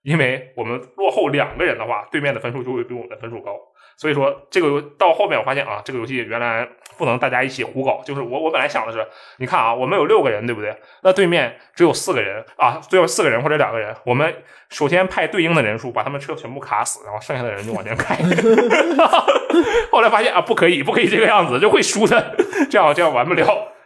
因为我们落后两个人的话，对面的分数就会比我们的分数高。所以说，这个游到后面我发现啊，这个游戏原来不能大家一起胡搞。就是我我本来想的是，你看啊，我们有六个人，对不对？那对面只有四个人啊，最后四个人或者两个人，我们首先派对应的人数把他们车全部卡死，然后剩下的人就往前开。后来发现啊，不可以，不可以这个样子，就会输的，这样这样玩不了。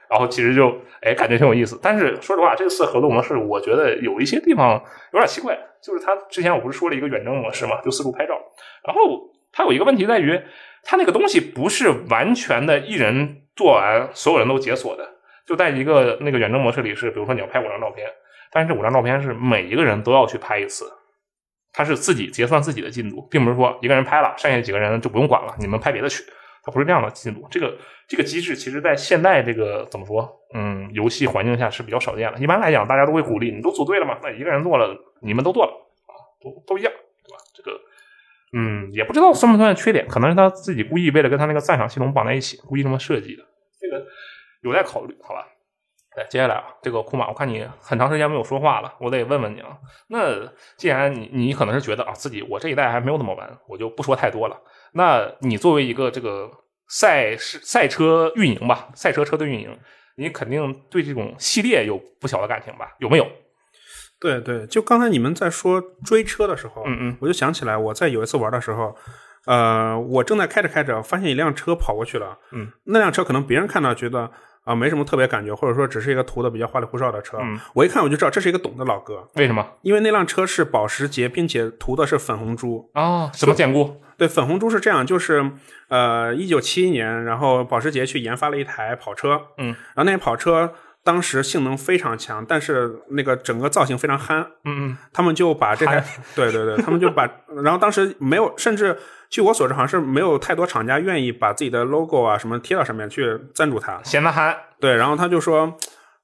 然后其实就哎，感觉挺有意思。但是说实话，这次合作模式我觉得有一些地方有点奇怪，就是他之前我不是说了一个远征模式嘛，就四处拍照，然后它有一个问题在于，它那个东西不是完全的一人做完，所有人都解锁的。就在一个那个远征模式里是，比如说你要拍五张照片，但是这五张照片是每一个人都要去拍一次，它是自己结算自己的进度，并不是说一个人拍了，剩下几个人就不用管了，你们拍别的去。它不是这样的进度，这个这个机制其实在现代这个怎么说，嗯，游戏环境下是比较少见的。一般来讲，大家都会鼓励你都组队了嘛，那一个人做了，你们都做了啊，都都一样，对吧？这个，嗯，也不知道算不算缺点，可能是他自己故意为了跟他那个赞赏系统绑在一起，故意这么设计的，这个有待考虑，好吧？来，接下来啊，这个库马，我看你很长时间没有说话了，我得问问你啊。那既然你你可能是觉得啊，自己我这一代还没有那么玩，我就不说太多了。那你作为一个这个赛事赛车运营吧，赛车车队运营，你肯定对这种系列有不小的感情吧？有没有？对对，就刚才你们在说追车的时候，嗯嗯我就想起来，我在有一次玩的时候，呃，我正在开着开着，发现一辆车跑过去了，嗯，那辆车可能别人看到觉得啊、没什么特别感觉，或者说只是一个涂的比较花里胡哨的车，嗯我一看我就知道这是一个懂的老哥，为什么？因为那辆车是保时捷，并且涂的是粉红猪。啊，什么典故？对，粉红猪是这样，就是呃，一九七一年，然后保时捷去研发了一台跑车，嗯，然后那台跑车当时性能非常强，但是那个整个造型非常憨，嗯嗯，他们就把这台，对对对，他们就把，然后当时没有，甚至据我所知，好像是没有太多厂家愿意把自己的 logo 啊什么贴到上面去赞助它。显得憨，对，然后他就说，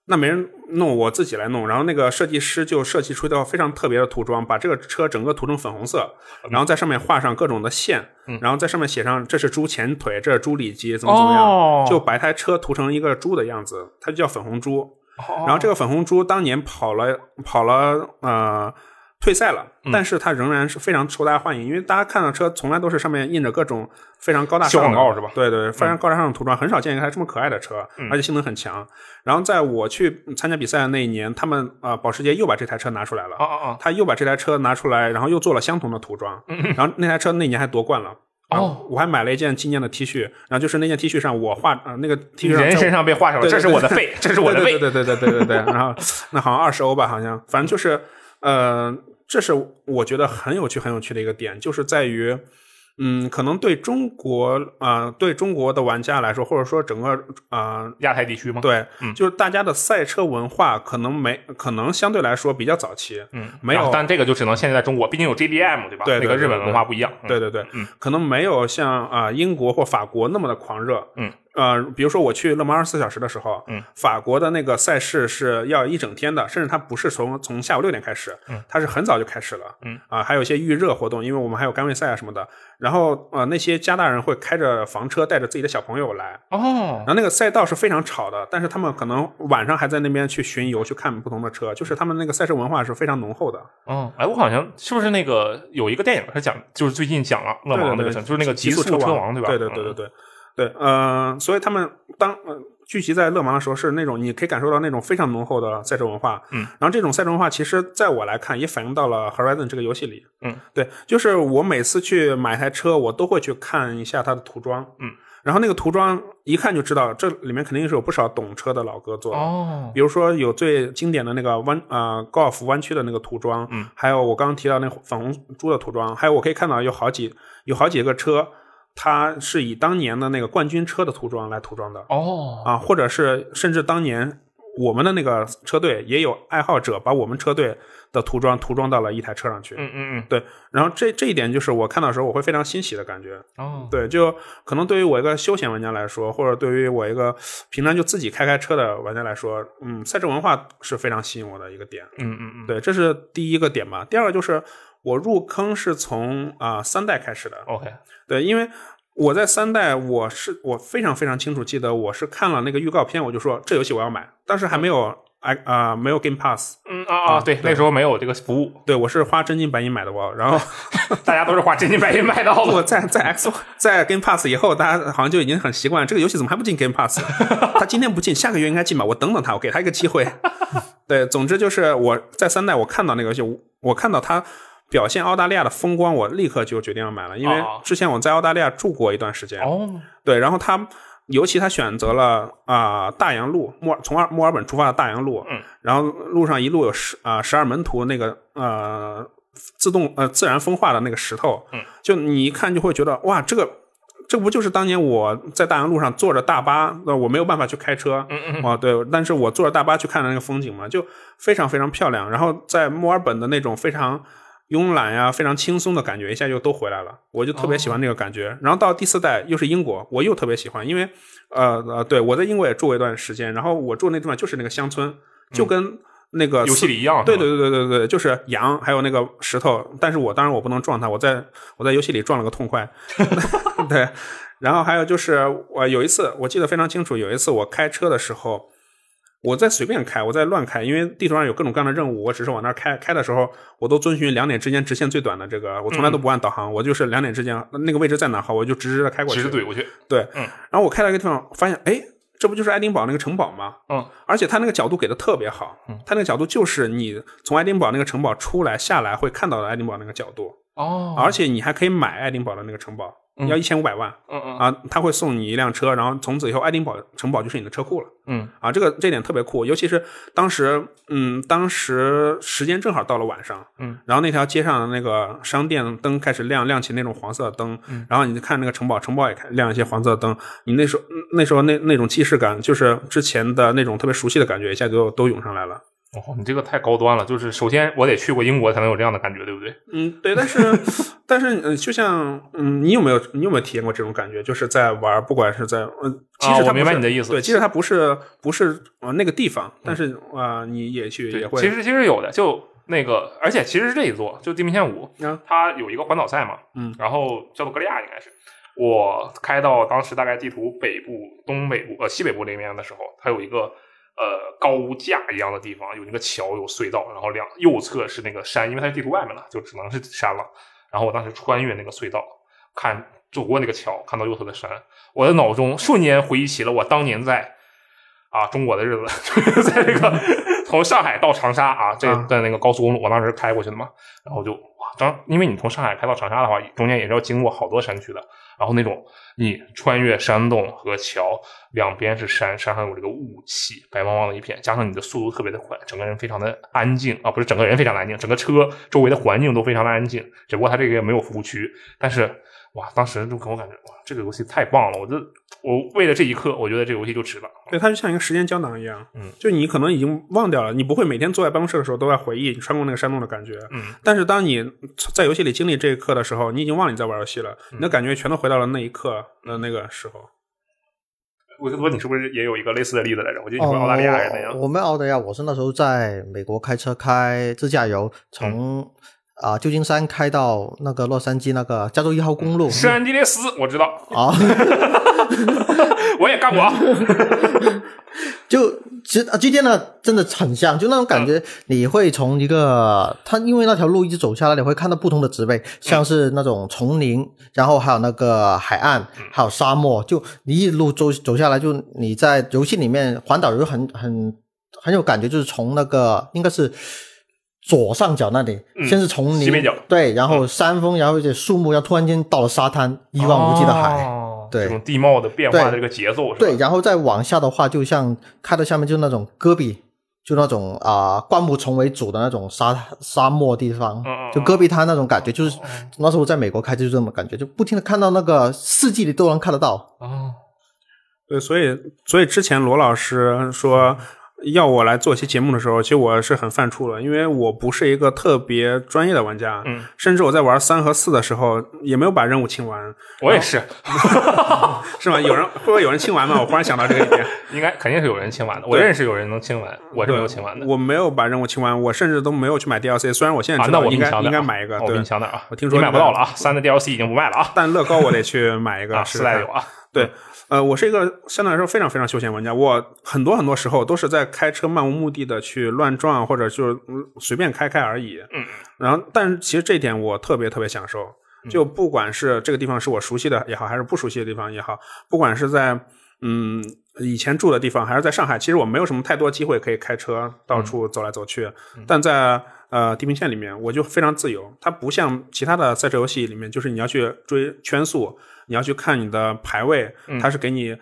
那没人弄，我自己来弄。然后那个设计师就设计出一套非常特别的涂装，把这个车整个涂成粉红色，然后在上面画上各种的线，然后在上面写上这是猪前腿，这是猪里脊，怎么怎么样，哦就把一台车涂成一个猪的样子，它就叫粉红猪。然然后这个粉红猪当年跑了跑了呃退赛了，但是它仍然是非常受大家欢迎，因为大家看到车从来都是上面印着各种非常高大上的，广告是吧？对对，非常高大上的涂装，很少见一台这么可爱的车，而且性能很强。然后在我去参加比赛的那一年，他们啊，保时捷又把这台车拿出来了，哦哦！他又把这台车拿出来，然后又做了相同的涂装，然后那台车那年还夺冠了。哦，我还买了一件纪念的 T 恤，然后就是那件 T 恤上我画，那个 T 恤人身上被画上了，这是我的肺，这是我的肺，对对对对对对对。然后那好像二十欧吧，好像反正就是呃。这是我觉得很有趣、很有趣的一个点，就是在于。嗯，可能对中国啊、呃对中国的玩家来说，或者说整个啊、呃亚太地区吗？，对，嗯就是大家的赛车文化可能没，可能相对来说比较早期，嗯，没有但这个就只能限制在中国，毕竟有 JDM 对吧？对对对那个日本文化不一样。嗯对对对，嗯可能没有像啊、英国或法国那么的狂热，嗯，呃，比如说我去勒芒二十四小时的时候，嗯，法国的那个赛事是要一整天的，甚至它不是从从下午六点开始，嗯，它是很早就开始了，嗯，啊、还有一些预热活动，因为我们还有干位赛啊什么的，然后呃那些加拿大人会开着房车带着自己的小朋友来，哦然，后那个赛道是非常吵的，但是他们可能晚上还在那边去巡游去看不同的车，就是他们那个赛事文化是非常浓厚的。哦，哎，我好像是不是那个有一个电影是讲，就是最近讲了勒芒那个就是那个极速车王对吧？对对对对对对，呃，所以他们当、呃、聚集在勒芒的时候，是那种你可以感受到那种非常浓厚的赛车文化。嗯，然后这种赛车文化，其实在我来看，也反映到了 Horizon 这个游戏里。嗯，对，就是我每次去买台车，我都会去看一下它的涂装。嗯，然后那个涂装一看就知道，这里面肯定是有不少懂车的老哥做的。哦，比如说有最经典的那个弯呃高尔夫弯曲的那个涂装，嗯，还有我刚刚提到那个粉红猪的涂装，还有我可以看到有好几有好几个车，它是以当年的那个冠军车的涂装来涂装的。哦，啊，或者是甚至当年我们的那个车队也有爱好者把我们车队的涂装涂装到了一台车上去，嗯嗯嗯，对，然后这这一点就是我看到的时候我会非常欣喜的感觉，哦，对，就可能对于我一个休闲玩家来说，或者对于我一个平常就自己开开车的玩家来说，嗯，赛车文化是非常吸引我的一个点。嗯嗯嗯，对，这是第一个点吧。第二个就是我入坑是从啊、三代开始的。，OK，对，因为我在三代，我是我非常非常清楚记得，我是看了那个预告片，我就说这游戏我要买，当时还没有哎啊、没有 Game Pass，嗯啊啊，对，那时候没有这个服务，对我是花真金白银买的我，然后 大家都是花真金白银买到的。我在在 X 在 Game Pass 以后，大家好像就已经很习惯这个游戏怎么还不进 Game Pass？他今天不进，下个月应该进吧？我等等他，我给他一个机会。对，总之就是我在三代我看到那个游戏，我我看到他表现澳大利亚的风光，我立刻就决定要买了，因为哦。之前我在澳大利亚住过一段时间。哦，对，然后他尤其他选择了啊、大洋路，墨尔从尔墨尔本出发的大洋路，嗯，然后路上一路有十啊、十二门徒那个呃自动呃自然风化的那个石头，嗯，就你一看就会觉得哇，这个这不就是当年我在大洋路上坐着大巴，呃我没有办法去开车，嗯嗯啊，对，但是我坐着大巴去看的那个风景嘛，就非常非常漂亮。然后在墨尔本的那种非常慵懒呀、非常轻松的感觉，一下就都回来了。我就特别喜欢那个感觉。然后到第四代又是英国，我又特别喜欢，因为呃呃，对我在英国也住过一段时间，然后我住那地方就是那个乡村，就跟那个嗯游戏里一样，对对对对对对，就是羊，还有那个石头，但是我当然我不能撞它，我在我在游戏里撞了个痛快，对，然后还有就是我有一次我记得非常清楚，有一次我开车的时候，我在随便开，我在乱开，因为地图上有各种各样的任务，我只是往那儿开，开的时候我都遵循两点之间直线最短的这个，我从来都不按导航，我就是两点之间那个位置在哪儿好，我就直直的开过去，直着怼过去。对，嗯。然后我开到一个地方，发现哎，这不就是爱丁堡那个城堡吗？嗯，而且它那个角度给的特别好，嗯。它那个角度就是你从爱丁堡那个城堡出来下来会看到的爱丁堡那个角度，哦，而且你还可以买爱丁堡的那个城堡，要一千五百万嗯嗯。啊，他会送你一辆车，然后从此以后爱丁堡城堡就是你的车库了。嗯。啊，这个这点特别酷，尤其是当时，嗯，当时时间正好到了晚上，嗯，然后那条街上的那个商店灯开始亮，亮起那种黄色的灯，嗯。然后你就看那个城堡，城堡也开亮一些黄色的灯，你那时候那时候那那种既视感，就是之前的那种特别熟悉的感觉，一下就都涌上来了。哦，你这个太高端了，就是首先我得去过英国才能有这样的感觉，对不对？嗯，对，但是但是嗯，就像嗯，你有没有你有没有体验过这种感觉？就是在玩，不管是在嗯，即使啊我明白你的意思。对，即使它不是不是呃那个地方，但是啊、你也去也，会其实其实有的，就那个，而且其实是这一座，就《地平线五》啊它有一个环岛赛嘛，嗯。然后叫做格利亚，应该是。我开到当时大概地图北部、东北部、呃西北部那边的时候，它有一个呃高架一样的地方，有那个桥，有隧道，然后两右侧是那个山，因为它是地图外面了，就只能是山了。然后我当时穿越那个隧道，看走过那个桥，看到右侧的山，我的脑中瞬间回忆起了我当年在啊中国的日子，就是在这个从上海到长沙啊，这啊。在那个高速公路，我当时开过去的嘛，然后就哇，当因为你从上海开到长沙的话，中间也是要经过好多山区的，然后那种你穿越山洞和桥，两边是山，山上有这个雾气，白茫茫的一片，加上你的速度特别的快，整个人非常的安静。啊，不是整个人非常安静，整个车周围的环境都非常的安静，只不过它这个也没有服务区，但是哇，当时就给我感觉哇，这个游戏太棒了，我就我为了这一刻，我觉得这个游戏就值了。对，它就像一个时间胶囊一样，嗯，就你可能已经忘掉了，你不会每天坐在办公室的时候都在回忆你穿过那个山洞的感觉，嗯，但是当你在游戏里经历这一刻的时候，你已经忘了你在玩游戏了，你的感觉全都回到了那一刻的那个时候。我就说你是不是也有一个类似的例子来着？我记得你说澳大利亚人那样。哦我们澳大利亚，我是那时候在美国开车开自驾游，从啊、旧金山开到那个洛杉矶那个加州一号公路。圣安地列斯，我知道，啊，我也干过。就其实啊，今天呢真的很像，就那种感觉，你会从一个它因为那条路一直走下来，你会看到不同的植被，像是那种丛林，然后还有那个海岸，还有沙漠，就你一路走走下来，就你在游戏里面环岛游很很很有感觉，就是从那个应该是。左上角那里，嗯先是丛林，西边角。对，然后山峰，然后一些树木，然后突然间到了沙滩，一望无际的海，哦对。这种地貌的变化这个节奏是吧？对，然后再往下的话，就像开到下面就是那种戈壁，就那种啊、灌木丛为主的那种沙沙漠地方，嗯嗯就戈壁滩那种感觉，就是那时候在美国开就是这么感觉，就不停的看到那个四季里都能看得到。哦，对，所以所以之前罗老师说要我来做一期节目的时候，其实我是很犯怵的，因为我不是一个特别专业的玩家，嗯，甚至我在玩三和四的时候也没有把任务清完，我也是 是吗？有人会不会有人清完吗？我忽然想到这个一点，应该肯定是有人清完的。我认识有人能清完，我是没有清完的。我没有把任务清完，我甚至都没有去买 DLC，虽然我现在知道应该我比你强点啊应该买一个，我比对你，强点啊！我听说你买不到了啊，三的 DLC 已经不卖了啊，但乐高我得去买一个啊，试试看四代有啊，对，呃，我是一个相对来说非常非常休闲玩家，我很多很多时候都是在开车漫无目的的去乱撞，或者就是嗯随便开开而已。嗯，然后，但是其实这一点我特别特别享受，就不管是这个地方是我熟悉的也好，还是不熟悉的地方也好，不管是在嗯以前住的地方，还是在上海，其实我没有什么太多机会可以开车到处走来走去，但在呃地平线里面，我就非常自由。它不像其他的赛车游戏里面，就是你要去追圈速，你要去看你的排位，它是给你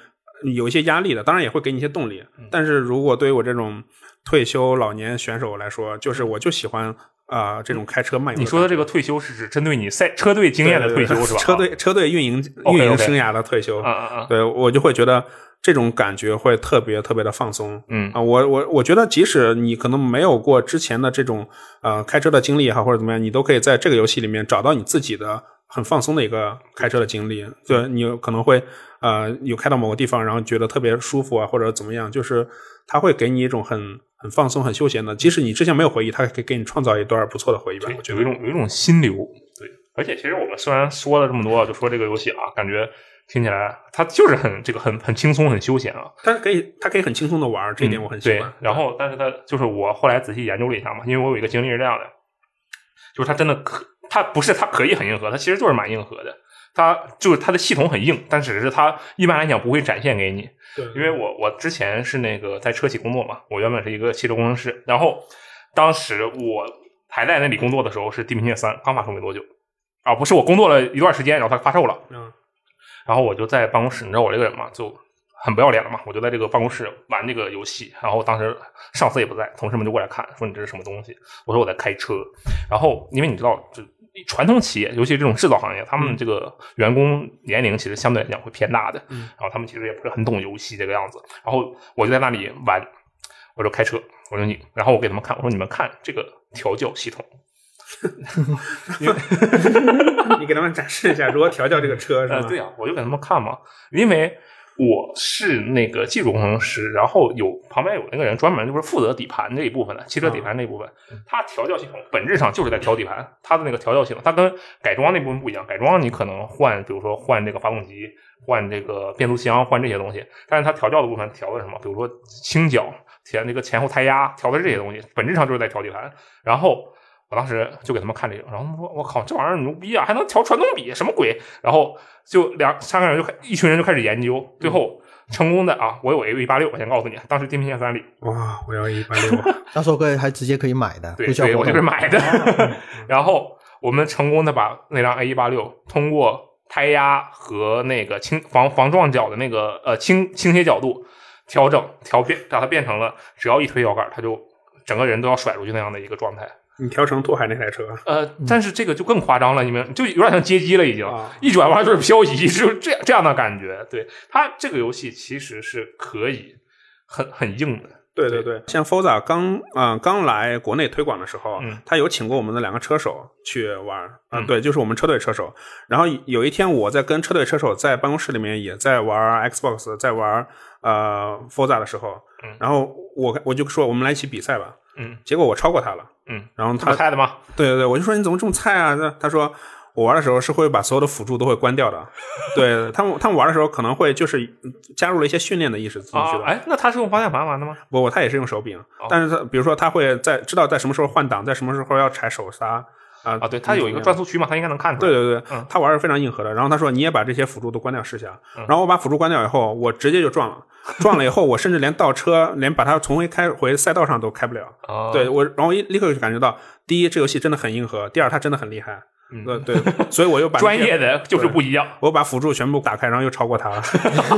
有一些压力的，当然也会给你一些动力。但是如果对于我这种退休老年选手来说，就是我就喜欢啊、呃这种开车漫游。你说的这个退休是指针对你赛车队经验的退休是吧？车队车队运营运营生涯的退休。啊啊啊！对我就会觉得这种感觉会特别特别的放松。嗯啊，我我我觉得，即使你可能没有过之前的这种呃开车的经历也好，或者怎么样，你都可以在这个游戏里面找到你自己的很放松的一个开车的经历。对你有可能会呃有开到某个地方，然后觉得特别舒服啊，或者怎么样，就是它会给你一种很很放松、很休闲的，即使你之前没有回忆，它可以给你创造一段不错的回忆吧。我觉得有一种有一种心流，对。而且其实我们虽然说了这么多，就说这个游戏啊，感觉听起来它就是很这个很很轻松、很休闲啊。它可以它可以很轻松的玩，这一点我很喜对欢。，然后但是它就是我后来仔细研究了一下嘛，因为我有一个经历是这样的，就是它真的可，它不是它可以很硬核，它其实就是蛮硬核的。它就是它的系统很硬，但只是它一般来讲不会展现给你。对，因为我我之前是那个在车企工作嘛，我原本是一个汽车工程师，然后当时我还在那里工作的时候是《地平线三》刚发售没多久，啊，不是我工作了一段时间，然后它发售了，嗯然后我就在办公室，你知道我这个人嘛，就很不要脸了嘛，我就在这个办公室玩这个游戏，然后当时上司也不在，同事们就过来看，说你这是什么东西？我说我在开车，然后因为你知道，就传统企业，尤其是这种制造行业，他们这个员工年龄其实相对来讲会偏大的，嗯。然后他们其实也不是很懂游戏这个样子，然后我就在那里玩，我就开车，我说你，然后我给他们看，我说你们看这个调教系统，你给他们展示一下如何调教这个车是吗？呃，对啊，我就给他们看嘛，因为我是那个技术工程师，然后有旁边有那个人专门就是负责底盘这一部分的，汽车底盘那一部分，他调教系统本质上就是在调底盘，它的那个调教系统，它跟改装那部分不一样，改装你可能换，比如说换这个发动机，换这个变速箱，换这些东西，但是它调教的部分调的什么？比如说倾角，前那个前后胎压，调的是这些东西，本质上就是在调底盘，然后。我当时就给他们看这个，然后他们说：“我靠，这玩意儿牛逼啊，还能调传动比，什么鬼？”然后就两三个人就开，一群人就开始研究，最后成功的啊，我有 A V 八六，我先告诉你，当时地平线三里，哇，我要 A 一八六，那时候可以还直接可以买的，对对，我不需要活动就是买的。然后我们成功的把那辆 A 一八六通过胎压和那个倾防防撞角的那个呃倾倾斜角度调整调变，让它变成了只要一推摇杆，它就整个人都要甩出去那样的一个状态。你调成拓海那台车，呃，但是这个就更夸张了，你们就有点像街机了，已经、啊一转弯就是漂移，就是这样这样的感觉。对它这个游戏其实是可以很很硬的，对对对，像 Forza 刚啊、刚来国内推广的时候，嗯他有请过我们的两个车手去玩嗯对，就是我们车队车手。然后有一天我在跟车队车手在办公室里面也在玩 Xbox，在玩呃 Forza 的时候，嗯然后我我就说我们来一起比赛吧，嗯结果我超过他了，嗯，然后他菜的吗？对对对，我就说你怎么这么菜啊？那他说我玩的时候是会把所有的辅助都会关掉的。对他们，他们玩的时候可能会就是嗯加入了一些训练的意识进去的。，啊哎，那他是用方向盘玩的吗？不不，他也是用手柄，但是他比如说他会在知道在什么时候换挡，在什么时候要踩手刹啊啊，对，它有一个嗯转速区嘛，它应该能看出来。对对对，嗯他玩的非常硬核的。然后他说你也把这些辅助都关掉试下，然后我把辅助关掉以后，我直接就撞了，撞了以后我甚至连倒车，连把它重新开回赛道上都开不了。哦，对我，然后一立刻就感觉到，第一这游戏真的很硬核，第二它真的很厉害。嗯对对，所以我又把专业的就是不一样，我把辅助全部打开，然后又超过他了。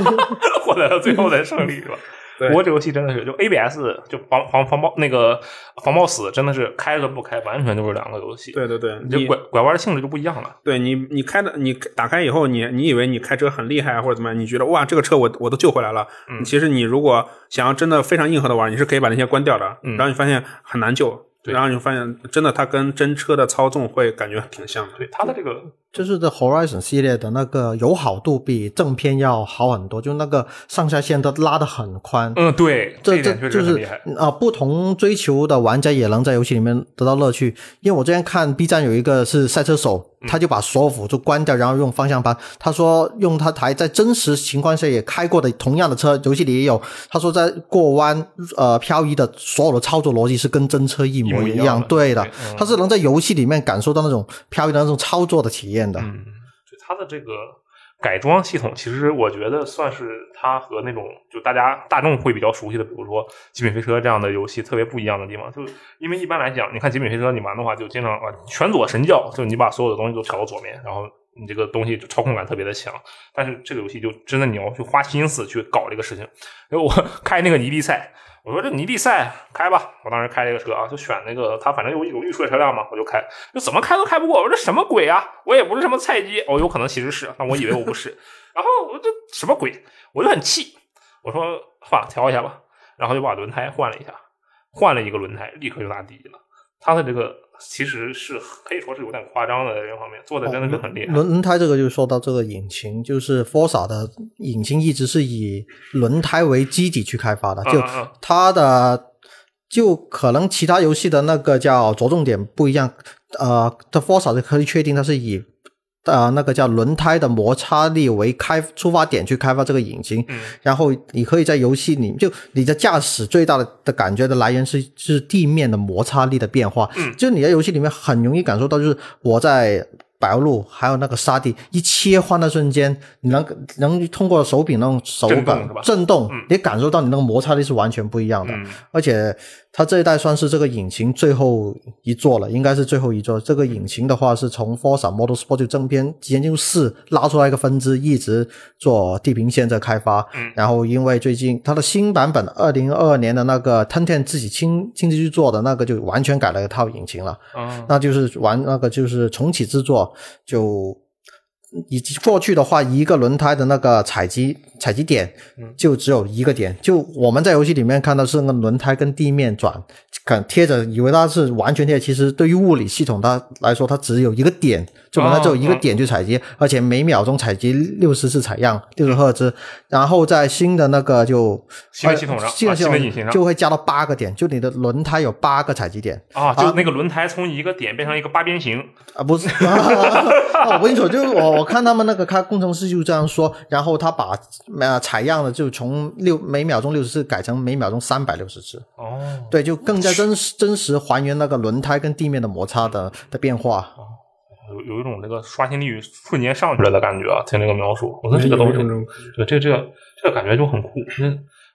获得了最后的胜利是吧？对不过这游戏真的是，就 ABS 就防防防爆那个防爆死，真的是开和不开完全就是两个游戏。对对对，你你这拐拐弯的性质就不一样了。对你你开的你打开以后，你你以为你开车很厉害啊或者怎么样？你觉得哇这个车我我都救回来了。嗯其实你如果想要真的非常硬核的玩，你是可以把那些关掉的。嗯然后你发现很难救，对然后你发现真的它跟真车的操纵会感觉挺像的。对它的这个就是这 Horizon 系列的那个友好度比正片要好很多，就那个上下限都拉得很宽。嗯，对，这这就是。啊、不同追求的玩家也能在游戏里面得到乐趣。因为我之前看 B 站有一个是赛车手，嗯他就把所有辅助关掉，然后用方向盘。他说用他台在真实情况下也开过的同样的车，游戏里也有。他说在过弯呃漂移的所有的操作逻辑是跟真车一模一一一样的对的他是能在游戏里面感受到那种漂移的那种操作的体验的。嗯，就它的这个改装系统，其实我觉得算是它和那种就大家大众会比较熟悉的，比如说《极品飞车》这样的游戏特别不一样的地方。就因为一般来讲，你看《极品飞车》，你玩的话就经常啊全左神教，就你把所有的东西都调到左面，然后你这个东西就操控感特别的强。但是这个游戏就真的你要去花心思去搞这个事情。因为我 开那个泥地赛。我说这泥地赛开吧，我当时开这个车啊，就选那个他反正有有绿色车辆嘛，我就开，就怎么开都开不过。我说这什么鬼啊？我也不是什么菜鸡，我有可能其实是，但我以为我不是。然后我就什么鬼？我就很气，我说算了，调一下吧。然后就把轮胎换了一下，换了一个轮胎，立刻就拉低了。他的这个其实是可以说是有点夸张的，这方面做的真的是很厉害。轮轮胎这个就说到这个引擎，就是 Forza 的引擎一直是以轮胎为基底去开发的，就它的就可能其他游戏的那个叫着重点不一样，呃，这 Forza 就可以确定它是以。呃，那个叫轮胎的摩擦力为开出发点去开发这个引擎，嗯。然后你可以在游戏里，就你的驾驶最大的的感觉的来源是是地面的摩擦力的变化，嗯。就你在游戏里面很容易感受到，就是我在柏油路还有那个沙地一切换的瞬间，你能能通过手柄那种手感震动是吧？震动嗯，你感受到你那个摩擦力是完全不一样的。嗯。而且它这一代算是这个引擎最后一座了，应该是最后一座。这个引擎的话是从 Forza Motorsport 就正片极限竞速四拉出来一个分支，一直做地平线在开发。嗯然后因为最近它的新版本二零二二年的那个 Ten Ten 自己亲亲自去做的那个就完全改了一套引擎了。嗯那就是玩那个就是重启制作，就以及过去的话，一个轮胎的那个采集采集点就只有一个点，就我们在游戏里面看到是那个轮胎跟地面转，看贴着，以为它是完全贴，其实对于物理系统它来说，它只有一个点，就轮胎只有一个点去采集，而且每秒钟采集六十次采样，六十赫兹，然后在新的那个就新的系统上新的系统就会加到八个点，就你的轮胎有八个采集点。啊，就那个轮胎从一个点变成一个八边形，啊，不是，啊，我跟你说，就是我我看他们那个开工程师就这样说，然后他把呃采样的就从六每秒钟六十次改成每秒钟三百六十次，哦，对，就更加真实真实还原那个轮胎跟地面的摩擦的的变化。有有一种那个刷新率瞬间上去了的感觉啊！听这个描述，我说这个东西，对这这个这个感觉就很酷。那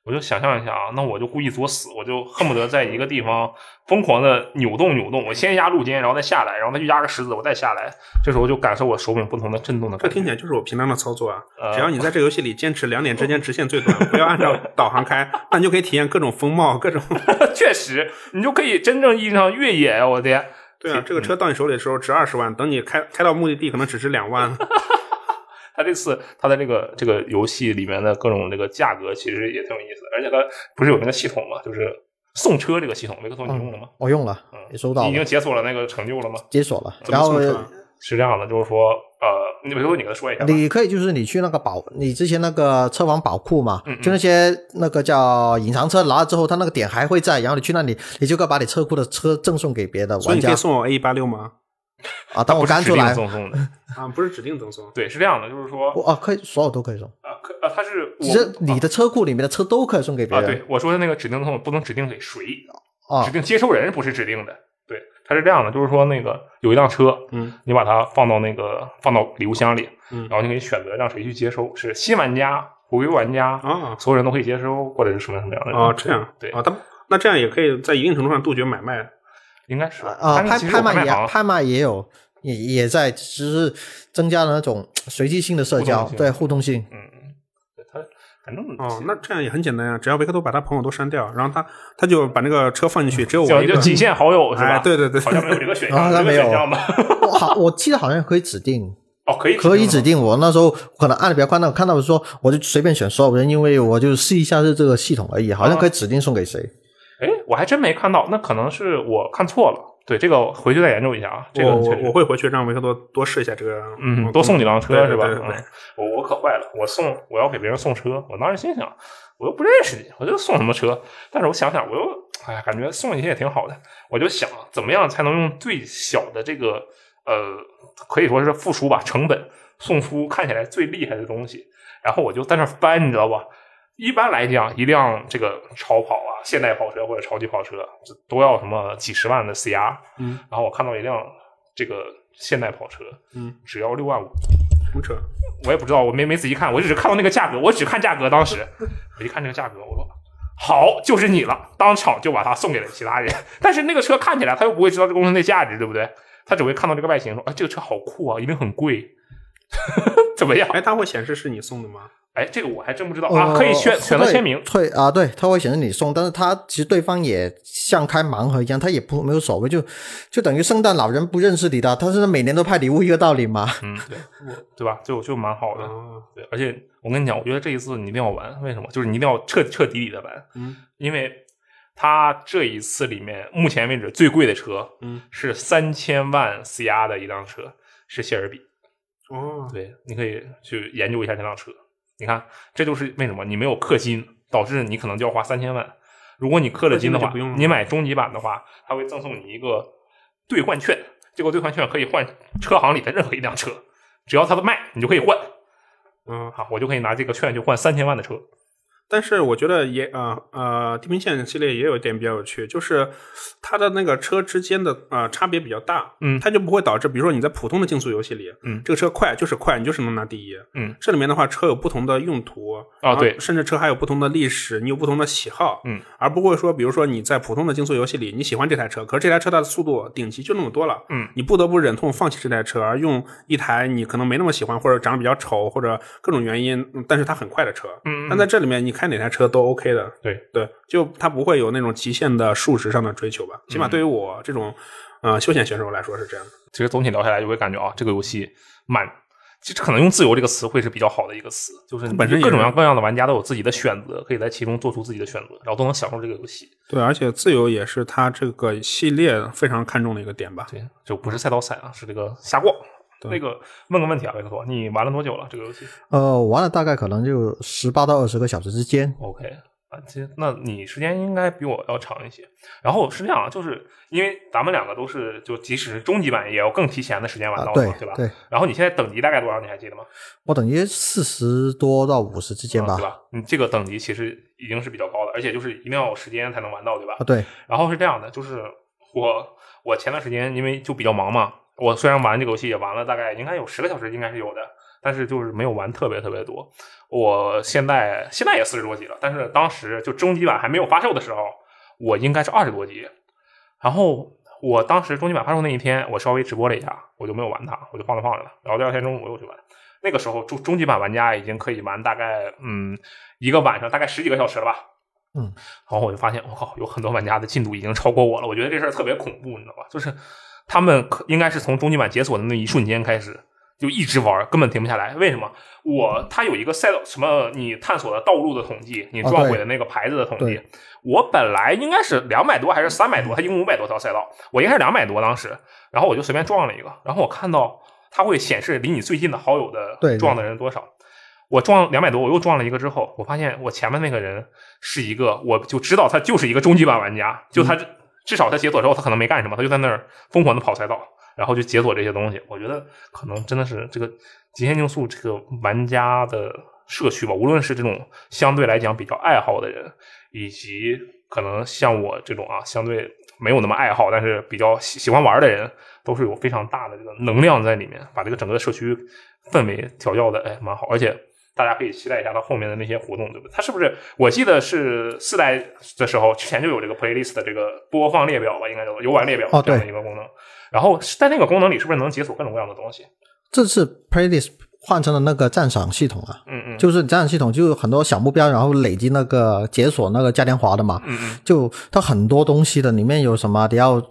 我就想象一下啊，那我就故意作死，我就恨不得在一个地方疯狂的扭动扭动，我先压路肩，然后再下来，然后再去压个石子，我再下来，这时候就感受我手柄不同的震动的这感觉。听起来就是我平常的操作啊。呃只要你在这游戏里坚持两点之间直线最短，不要按照导航开，那你就可以体验各种风貌，各种。确实，你就可以真正意义上越野啊！我的天，对啊，这个车到你手里的时候值二十万，等你开开到目的地可能只值两万。它这次它的这个这个游戏里面的各种这个价格其实也挺有意思的，而且它不是有那个系统嘛，就是送车这个系统，维克托你用了吗？我用了，嗯，也收到你已经，解锁了那个成就了吗？解锁了。然后是这样的，就是说，呃，你维克托你跟他说一下。你可以就是你去那个宝，你之前那个车房宝库嘛，嗯嗯就那些那个叫隐藏车拿了之后，他那个点还会在，然后你去那里，你就可以把你车库的车赠送给别的玩家所以你可以送我 A 一八六吗？啊。当我不是指定刚出来，赠送的，啊，不是指定赠送。对，是这样的，就是说，我啊可以所有都可以送，啊，可啊，它是我只是你的车库里面的车都可以送给别啊，人对我说的那个指定赠送不能指定给谁，啊指定接收人不是指定的。对，它是这样的，就是说那个有一辆车，嗯，你把它放到那个放到礼物箱里，嗯然后你可以选择让谁去接收，是新玩家、活跃玩家，啊所有人都可以接收，或者是什么什么样的人哦，这样对，啊，他那这样也可以在一定程度上杜绝买卖。应该是啊，拍拍卖也拍卖也有，也也在，只是增加了那种随机性的社交对互动性。嗯，对它反正哦，那这样也很简单呀，只要维克多把他朋友都删掉，然后他他就把那个车放进去，只有我一个。仅限好友是吧？哎对对对好像没有这个选项，没有好，我记得好像可以指定，哦，可以可以指定定。我那时候可能按的比较快，那我看到说我就随便选所有人，因为我就试一下是这个系统而已，好像可以指定送给谁。我还真没看到，那可能是我看错了。对，这个回去再研究一下啊。这个我我会回去让维克多多试一下这个，嗯，多送几辆车是吧？对对对嗯，我我可坏了，我送我要给别人送车，我当时心想，我又不认识你，我就送什么车？但是我想想，我又哎呀，感觉送一些也挺好的，我就想怎么样才能用最小的这个呃，可以说是付出吧成本，送出看起来最厉害的东西。然后我就在那翻，你知道吧？一般来讲，一辆这个超跑啊、现代跑车或者超级跑车，这都要什么几十万的 CR。嗯，然后我看到一辆这个现代跑车，嗯，只要六万五。什么车？我也不知道，我没没仔细看，我只是看到那个价格，我只看价格。当时我一看这个价格，我说好，就是你了，当场就把它送给了其他人。但是那个车看起来，他又不会知道这公司的价值，对不对？他只会看到这个外形，说啊，这个车好酷啊，一定很贵，怎么样？哎，它会显示是你送的吗？哎，这个我还真不知道呃啊，可以选选择签名。对啊，对，他会显示你送，但是他其实对方也像开盲盒一样，他也不没有所谓，就就等于圣诞老人不认识你的，他是每年都派礼物一个道理嘛。嗯，对，对吧？就就蛮好的。哦，对，而且我跟你讲，我觉得这一次你一定要玩，为什么？就是你一定要彻彻底底的玩，嗯，因为他这一次里面目前为止最贵的车，嗯，是三千万 CR 的一辆车，是谢尔比。哦，对，你可以去研究一下这辆车。你看，这就是为什么你没有氪金，导致你可能就要花三千万。如果你氪了金的话你买终极版的话，它会赠送你一个兑换券，这个兑换券可以换车行里的任何一辆车，只要它的卖，你就可以换。嗯，好，我就可以拿这个券去换三千万的车。但是我觉得也呃呃，地平线系列也有一点比较有趣，就是它的那个车之间的呃差别比较大，嗯。它就不会导致，比如说你在普通的竞速游戏里，嗯这个车快就是快，你就是能拿第一，嗯，这里面的话车有不同的用途然后对甚至车还有不同的历史，你有不同的喜好，嗯，而不会说，比如说你在普通的竞速游戏里你喜欢这台车，可是这台车它的速度顶级就那么多了，嗯，你不得不忍痛放弃这台车，而用一台你可能没那么喜欢或者长得比较丑或者各种原因，嗯但是它很快的车，嗯嗯。但在这里面你开哪台车都 OK 的，对对，就它不会有那种极限的数值上的追求吧，起嗯码对于我这种呃休闲选手来说是这样的。其实总体聊下来，就会感觉啊，这个游戏蛮，其实可能用“自由”这个词会是比较好的一个词，就是本身各种各种各样的玩家都有自己的选择，可以在其中做出自己的选择，然后都能享受这个游戏。对，而且自由也是它这个系列非常看重的一个点吧。对，就不是赛道赛啊，是这个瞎逛。那个问个问题啊，维克托，你玩了多久了这个游戏呃，玩了大概可能就十八到二十个小时之间。？OK 啊，其实那你时间应该比我要长一些。然后是这样啊，就是因为咱们两个都是，就即使是终极版，也要更提前的时间玩啊到的嘛，吧？对对。然后你现在等级大概多少？你还记得吗？我等级四十多到五十之间吧。嗯对吧？你这个等级其实已经是比较高的，而且就是一定要有时间才能玩到，对吧啊，？对，然后是这样的，就是我我前段时间因为就比较忙嘛，我虽然玩这个游戏也玩了大概应该有十个小时，应该是有的，但是就是没有玩特别特别多。我现在现在也四十多级了，但是当时就终极版还没有发售的时候，我应该是二十多级。然后我当时终极版发售那一天，我稍微直播了一下，我就没有玩它，我就放着放着了。然后第二天中午我又去玩，那个时候终终极版玩家已经可以玩大概嗯一个晚上大概十几个小时了吧。嗯，然后我就发现，我靠，有很多玩家的进度已经超过我了。我觉得这事儿特别恐怖，你知道吧？就是他们可应该是从终极版解锁的那一瞬间开始，就一直玩，根本停不下来。为什么？我他有一个赛道什么你探索的道路的统计，你撞毁的那个牌子的统计。对我本来应该是两百多还是三百多，他一共五百多条赛道，我应该是两百多当时，然后我就随便撞了一个，然后我看到它会显示离你最近的好友的撞的人多少。我撞两百多，我又撞了一个之后，我发现我前面那个人是一个，我就知道他就是一个终极版玩家，就他、至少他解锁之后，他可能没干什么，他就在那儿疯狂的跑赛道，然后就解锁这些东西。我觉得可能真的是这个极限竞速这个玩家的社区吧，无论是这种相对来讲比较爱好的人，以及可能像我这种啊相对没有那么爱好，但是比较喜喜欢玩的人，都是有非常大的这个能量在里面，把这个整个社区氛围调教的哎蛮好，而且。大家可以期待一下它后面的那些活动，对不对？它是不是？我记得是四代的时候，之前就有这个 playlist 的这个播放列表吧，应该叫游玩列表哦这样的对一个功能。然后在那个功能里，是不是能解锁各种各样的东西？这次 playlist 换成了那个赞赏系统啊，嗯嗯，就是赞赏系统就有很多小目标，然后累积那个解锁那个嘉年华的嘛，嗯嗯就它很多东西的，里面有什么得要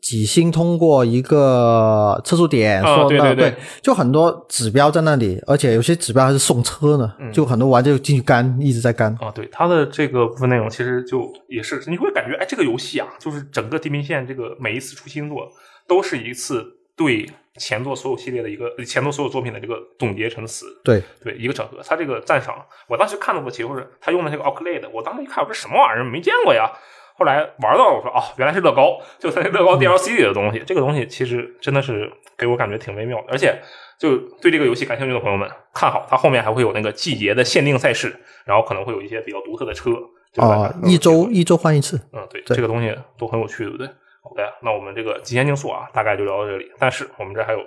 几星通过一个测速点，啊说那对对对就很多指标在那里，而且有些指标还是送车呢，嗯就很多玩家就进去干，一直在干。啊，对它的这个部分内容，其实就也是你会感觉，哎，这个游戏啊，就是整个地平线这个每一次出新作，都是一次对前作所有系列的一个前作所有作品的这个总结成词。对，对，一个整合。他这个赞赏，我当时看到过，其实是他用的这个 Oclade，我当时一看，我说什么玩意儿，没见过呀。后来玩到了，我说哦，原来是乐高，就在那乐高 DLC 里的东西。这个东西其实真的是给我感觉挺微妙的，而且就对这个游戏感兴趣的朋友们，看好它后面还会有那个季节的限定赛事，然后可能会有一些比较独特的车。这个哦、一周一周换一次。嗯，对，对这个东西都很有趣，对不对？OK，那我们这个极限竞速啊，大概就聊到这里。但是我们这还有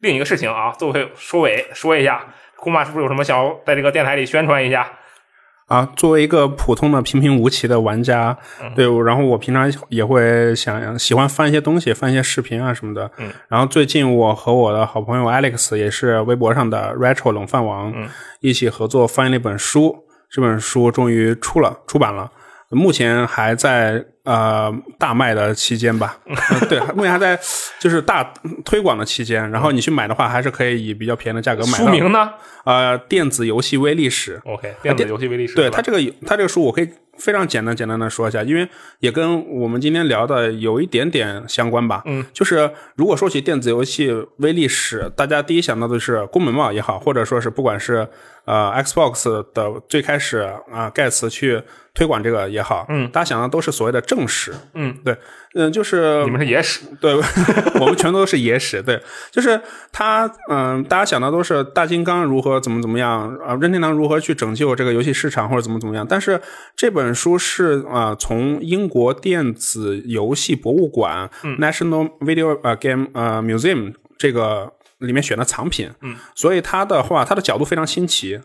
另一个事情啊，作为收尾说一下，库玛是不是有什么想要在这个电台里宣传一下？啊，作为一个普通的平平无奇的玩家，对，然后我平常也会想喜欢翻一些东西，翻一些视频啊什么的。嗯，然后最近我和我的好朋友 Alex 也是微博上的 Retro 冷饭王，嗯一起合作翻译了一本书，这本书终于出了，出版了。目前还在呃大卖的期间吧，呃 对，目前还在就是大推广的期间。然后你去买的话，还是可以以比较便宜的价格买到。书名呢呃，电子游戏微历史。？OK，电子游戏微历史。对它这个它这个书，我可以非常简单简单的说一下，因为也跟我们今天聊的有一点点相关吧。嗯，就是如果说起电子游戏微历史，大家第一想到的是宫本茂也好，或者说是不管是呃 Xbox 的最开始啊、盖茨去推广这个也好，嗯大家想的都是所谓的正史。嗯，对，嗯、就是你们是野史。对，我们全都是野史。对，就是他，嗯、大家想的都是大金刚如何怎么怎么样啊、任天堂如何去拯救这个游戏市场或者怎么怎么样。但是这本书是啊、从英国电子游戏博物馆、嗯 National Video 呃 Game 呃 Museum 这个里面选的藏品，嗯，所以他的话，他的角度非常新奇。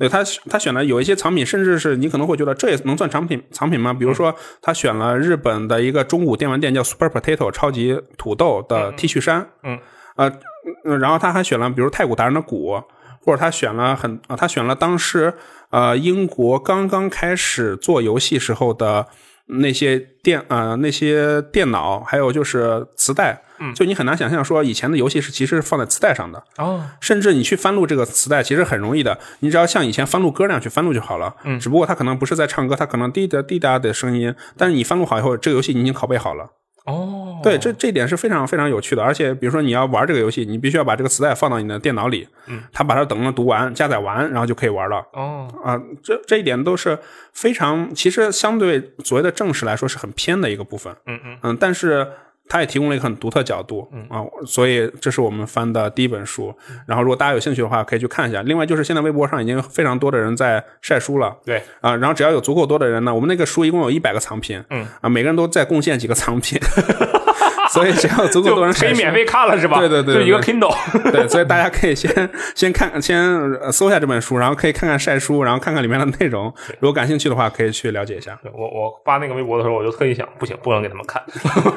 对他，他选的有一些藏品，甚至是你可能会觉得这也能算藏品藏品吗？比如说，他选了日本的一个中古电玩店叫 Super Potato 超级土豆的 T 恤衫，嗯，呃，嗯然后他还选了比如太古达人的鼓，或者他选了很啊、他选了当时呃英国刚刚开始做游戏时候的那些电呃那些电脑，还有就是磁带，嗯就你很难想象说以前的游戏是其实是放在磁带上的，哦，甚至你去翻录这个磁带，其实很容易的，你只要像以前翻录歌那样去翻录就好了。嗯只不过它可能不是在唱歌，它可能滴答滴答的声音，但是你翻录好以后，这个游戏你已经拷贝好了。哦，对，这这一点是非常非常有趣的。而且，比如说你要玩这个游戏，你必须要把这个磁带放到你的电脑里，嗯，它把它等着读完、加载完，然后就可以玩了。哦，啊，这这一点都是非常，其实相对所谓的正史来说是很偏的一个部分。嗯嗯嗯，但是它也提供了一个很独特角度，嗯。啊，所以这是我们翻的第一本书。然后，如果大家有兴趣的话，可以去看一下。另外，就是现在微博上已经非常多的人在晒书了，对。啊，然后只要有足够多的人呢，我们那个书一共有一百个藏品，嗯。啊，每个人都在贡献几个藏品，所以只要足够多人可以免费看了是吧？对对对对就一个 Kindle。对，所以大家可以先 先看，先呃搜一下这本书，然后可以看看晒书，然后看看里面的内容。如果感兴趣的话，可以去了解一下。对我我发那个微博的时候，我就特意想，不行，不能给他们看，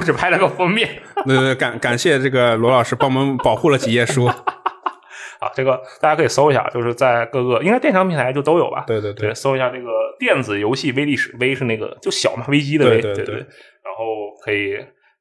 只拍了个封面对对对，感感谢这个罗老师帮我们保护了几页书。啊。这个大家可以搜一下，就是在各个应该电商平台就都有吧。对对对对，搜一下这个电子游戏微历史，微是那个就小嘛，危机的危，对对对对然后可以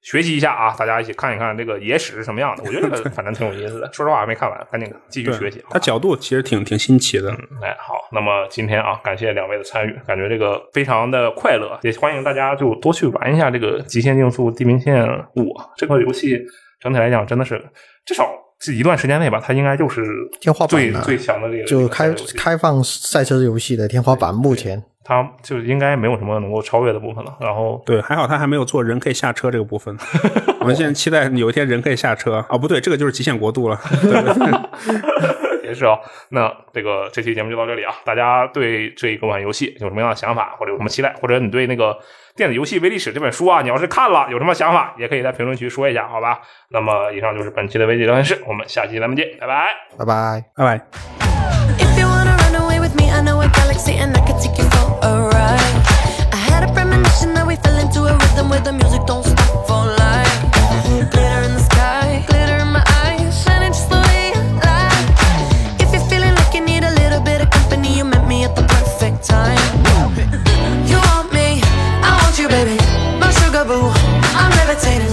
学习一下啊，大家一起看一看这个野史是什么样的。我觉得这个 反正挺有意思的。说实话，还没看完，赶紧继续学习。它角度其实挺挺新奇的。哎，好，那么今天啊，感谢两位的参与，感觉这个非常的快乐，也欢迎大家就多去玩一下这个《极限竞速：地平线五》这个游戏。整体来讲，真的是至少这一段时间内吧，它应该就是天花板最了最强的这个就开开放赛车游戏的天花板，目前它就应该没有什么能够超越的部分了。然后对，还好他还没有做人可以下车这个部分。我们现在期待有一天人可以下车。哦，不对，这个就是极限国度了。对对 对也是啊、那这个这期节目就到这里啊。大家对这一款游戏有什么样的想法，或者有什么期待，或者你对那个电子游戏微历史这本书啊，你要是看了有什么想法，也可以在评论区说一下，好吧？那么以上就是本期的微机聊天室，我们下期咱们见，拜拜。拜拜。拜拜。If you wanna run away with me, I know a galaxy and I could take you alright. I had a premonition that we fell into a rhythm where the music don't stop for life. Glitter in the sky, glitter in my eyes, just the way like. If you're feeling like you need a little bit of company, you met me at the perfect time. You want me, I want you, baby. My I'm levitating.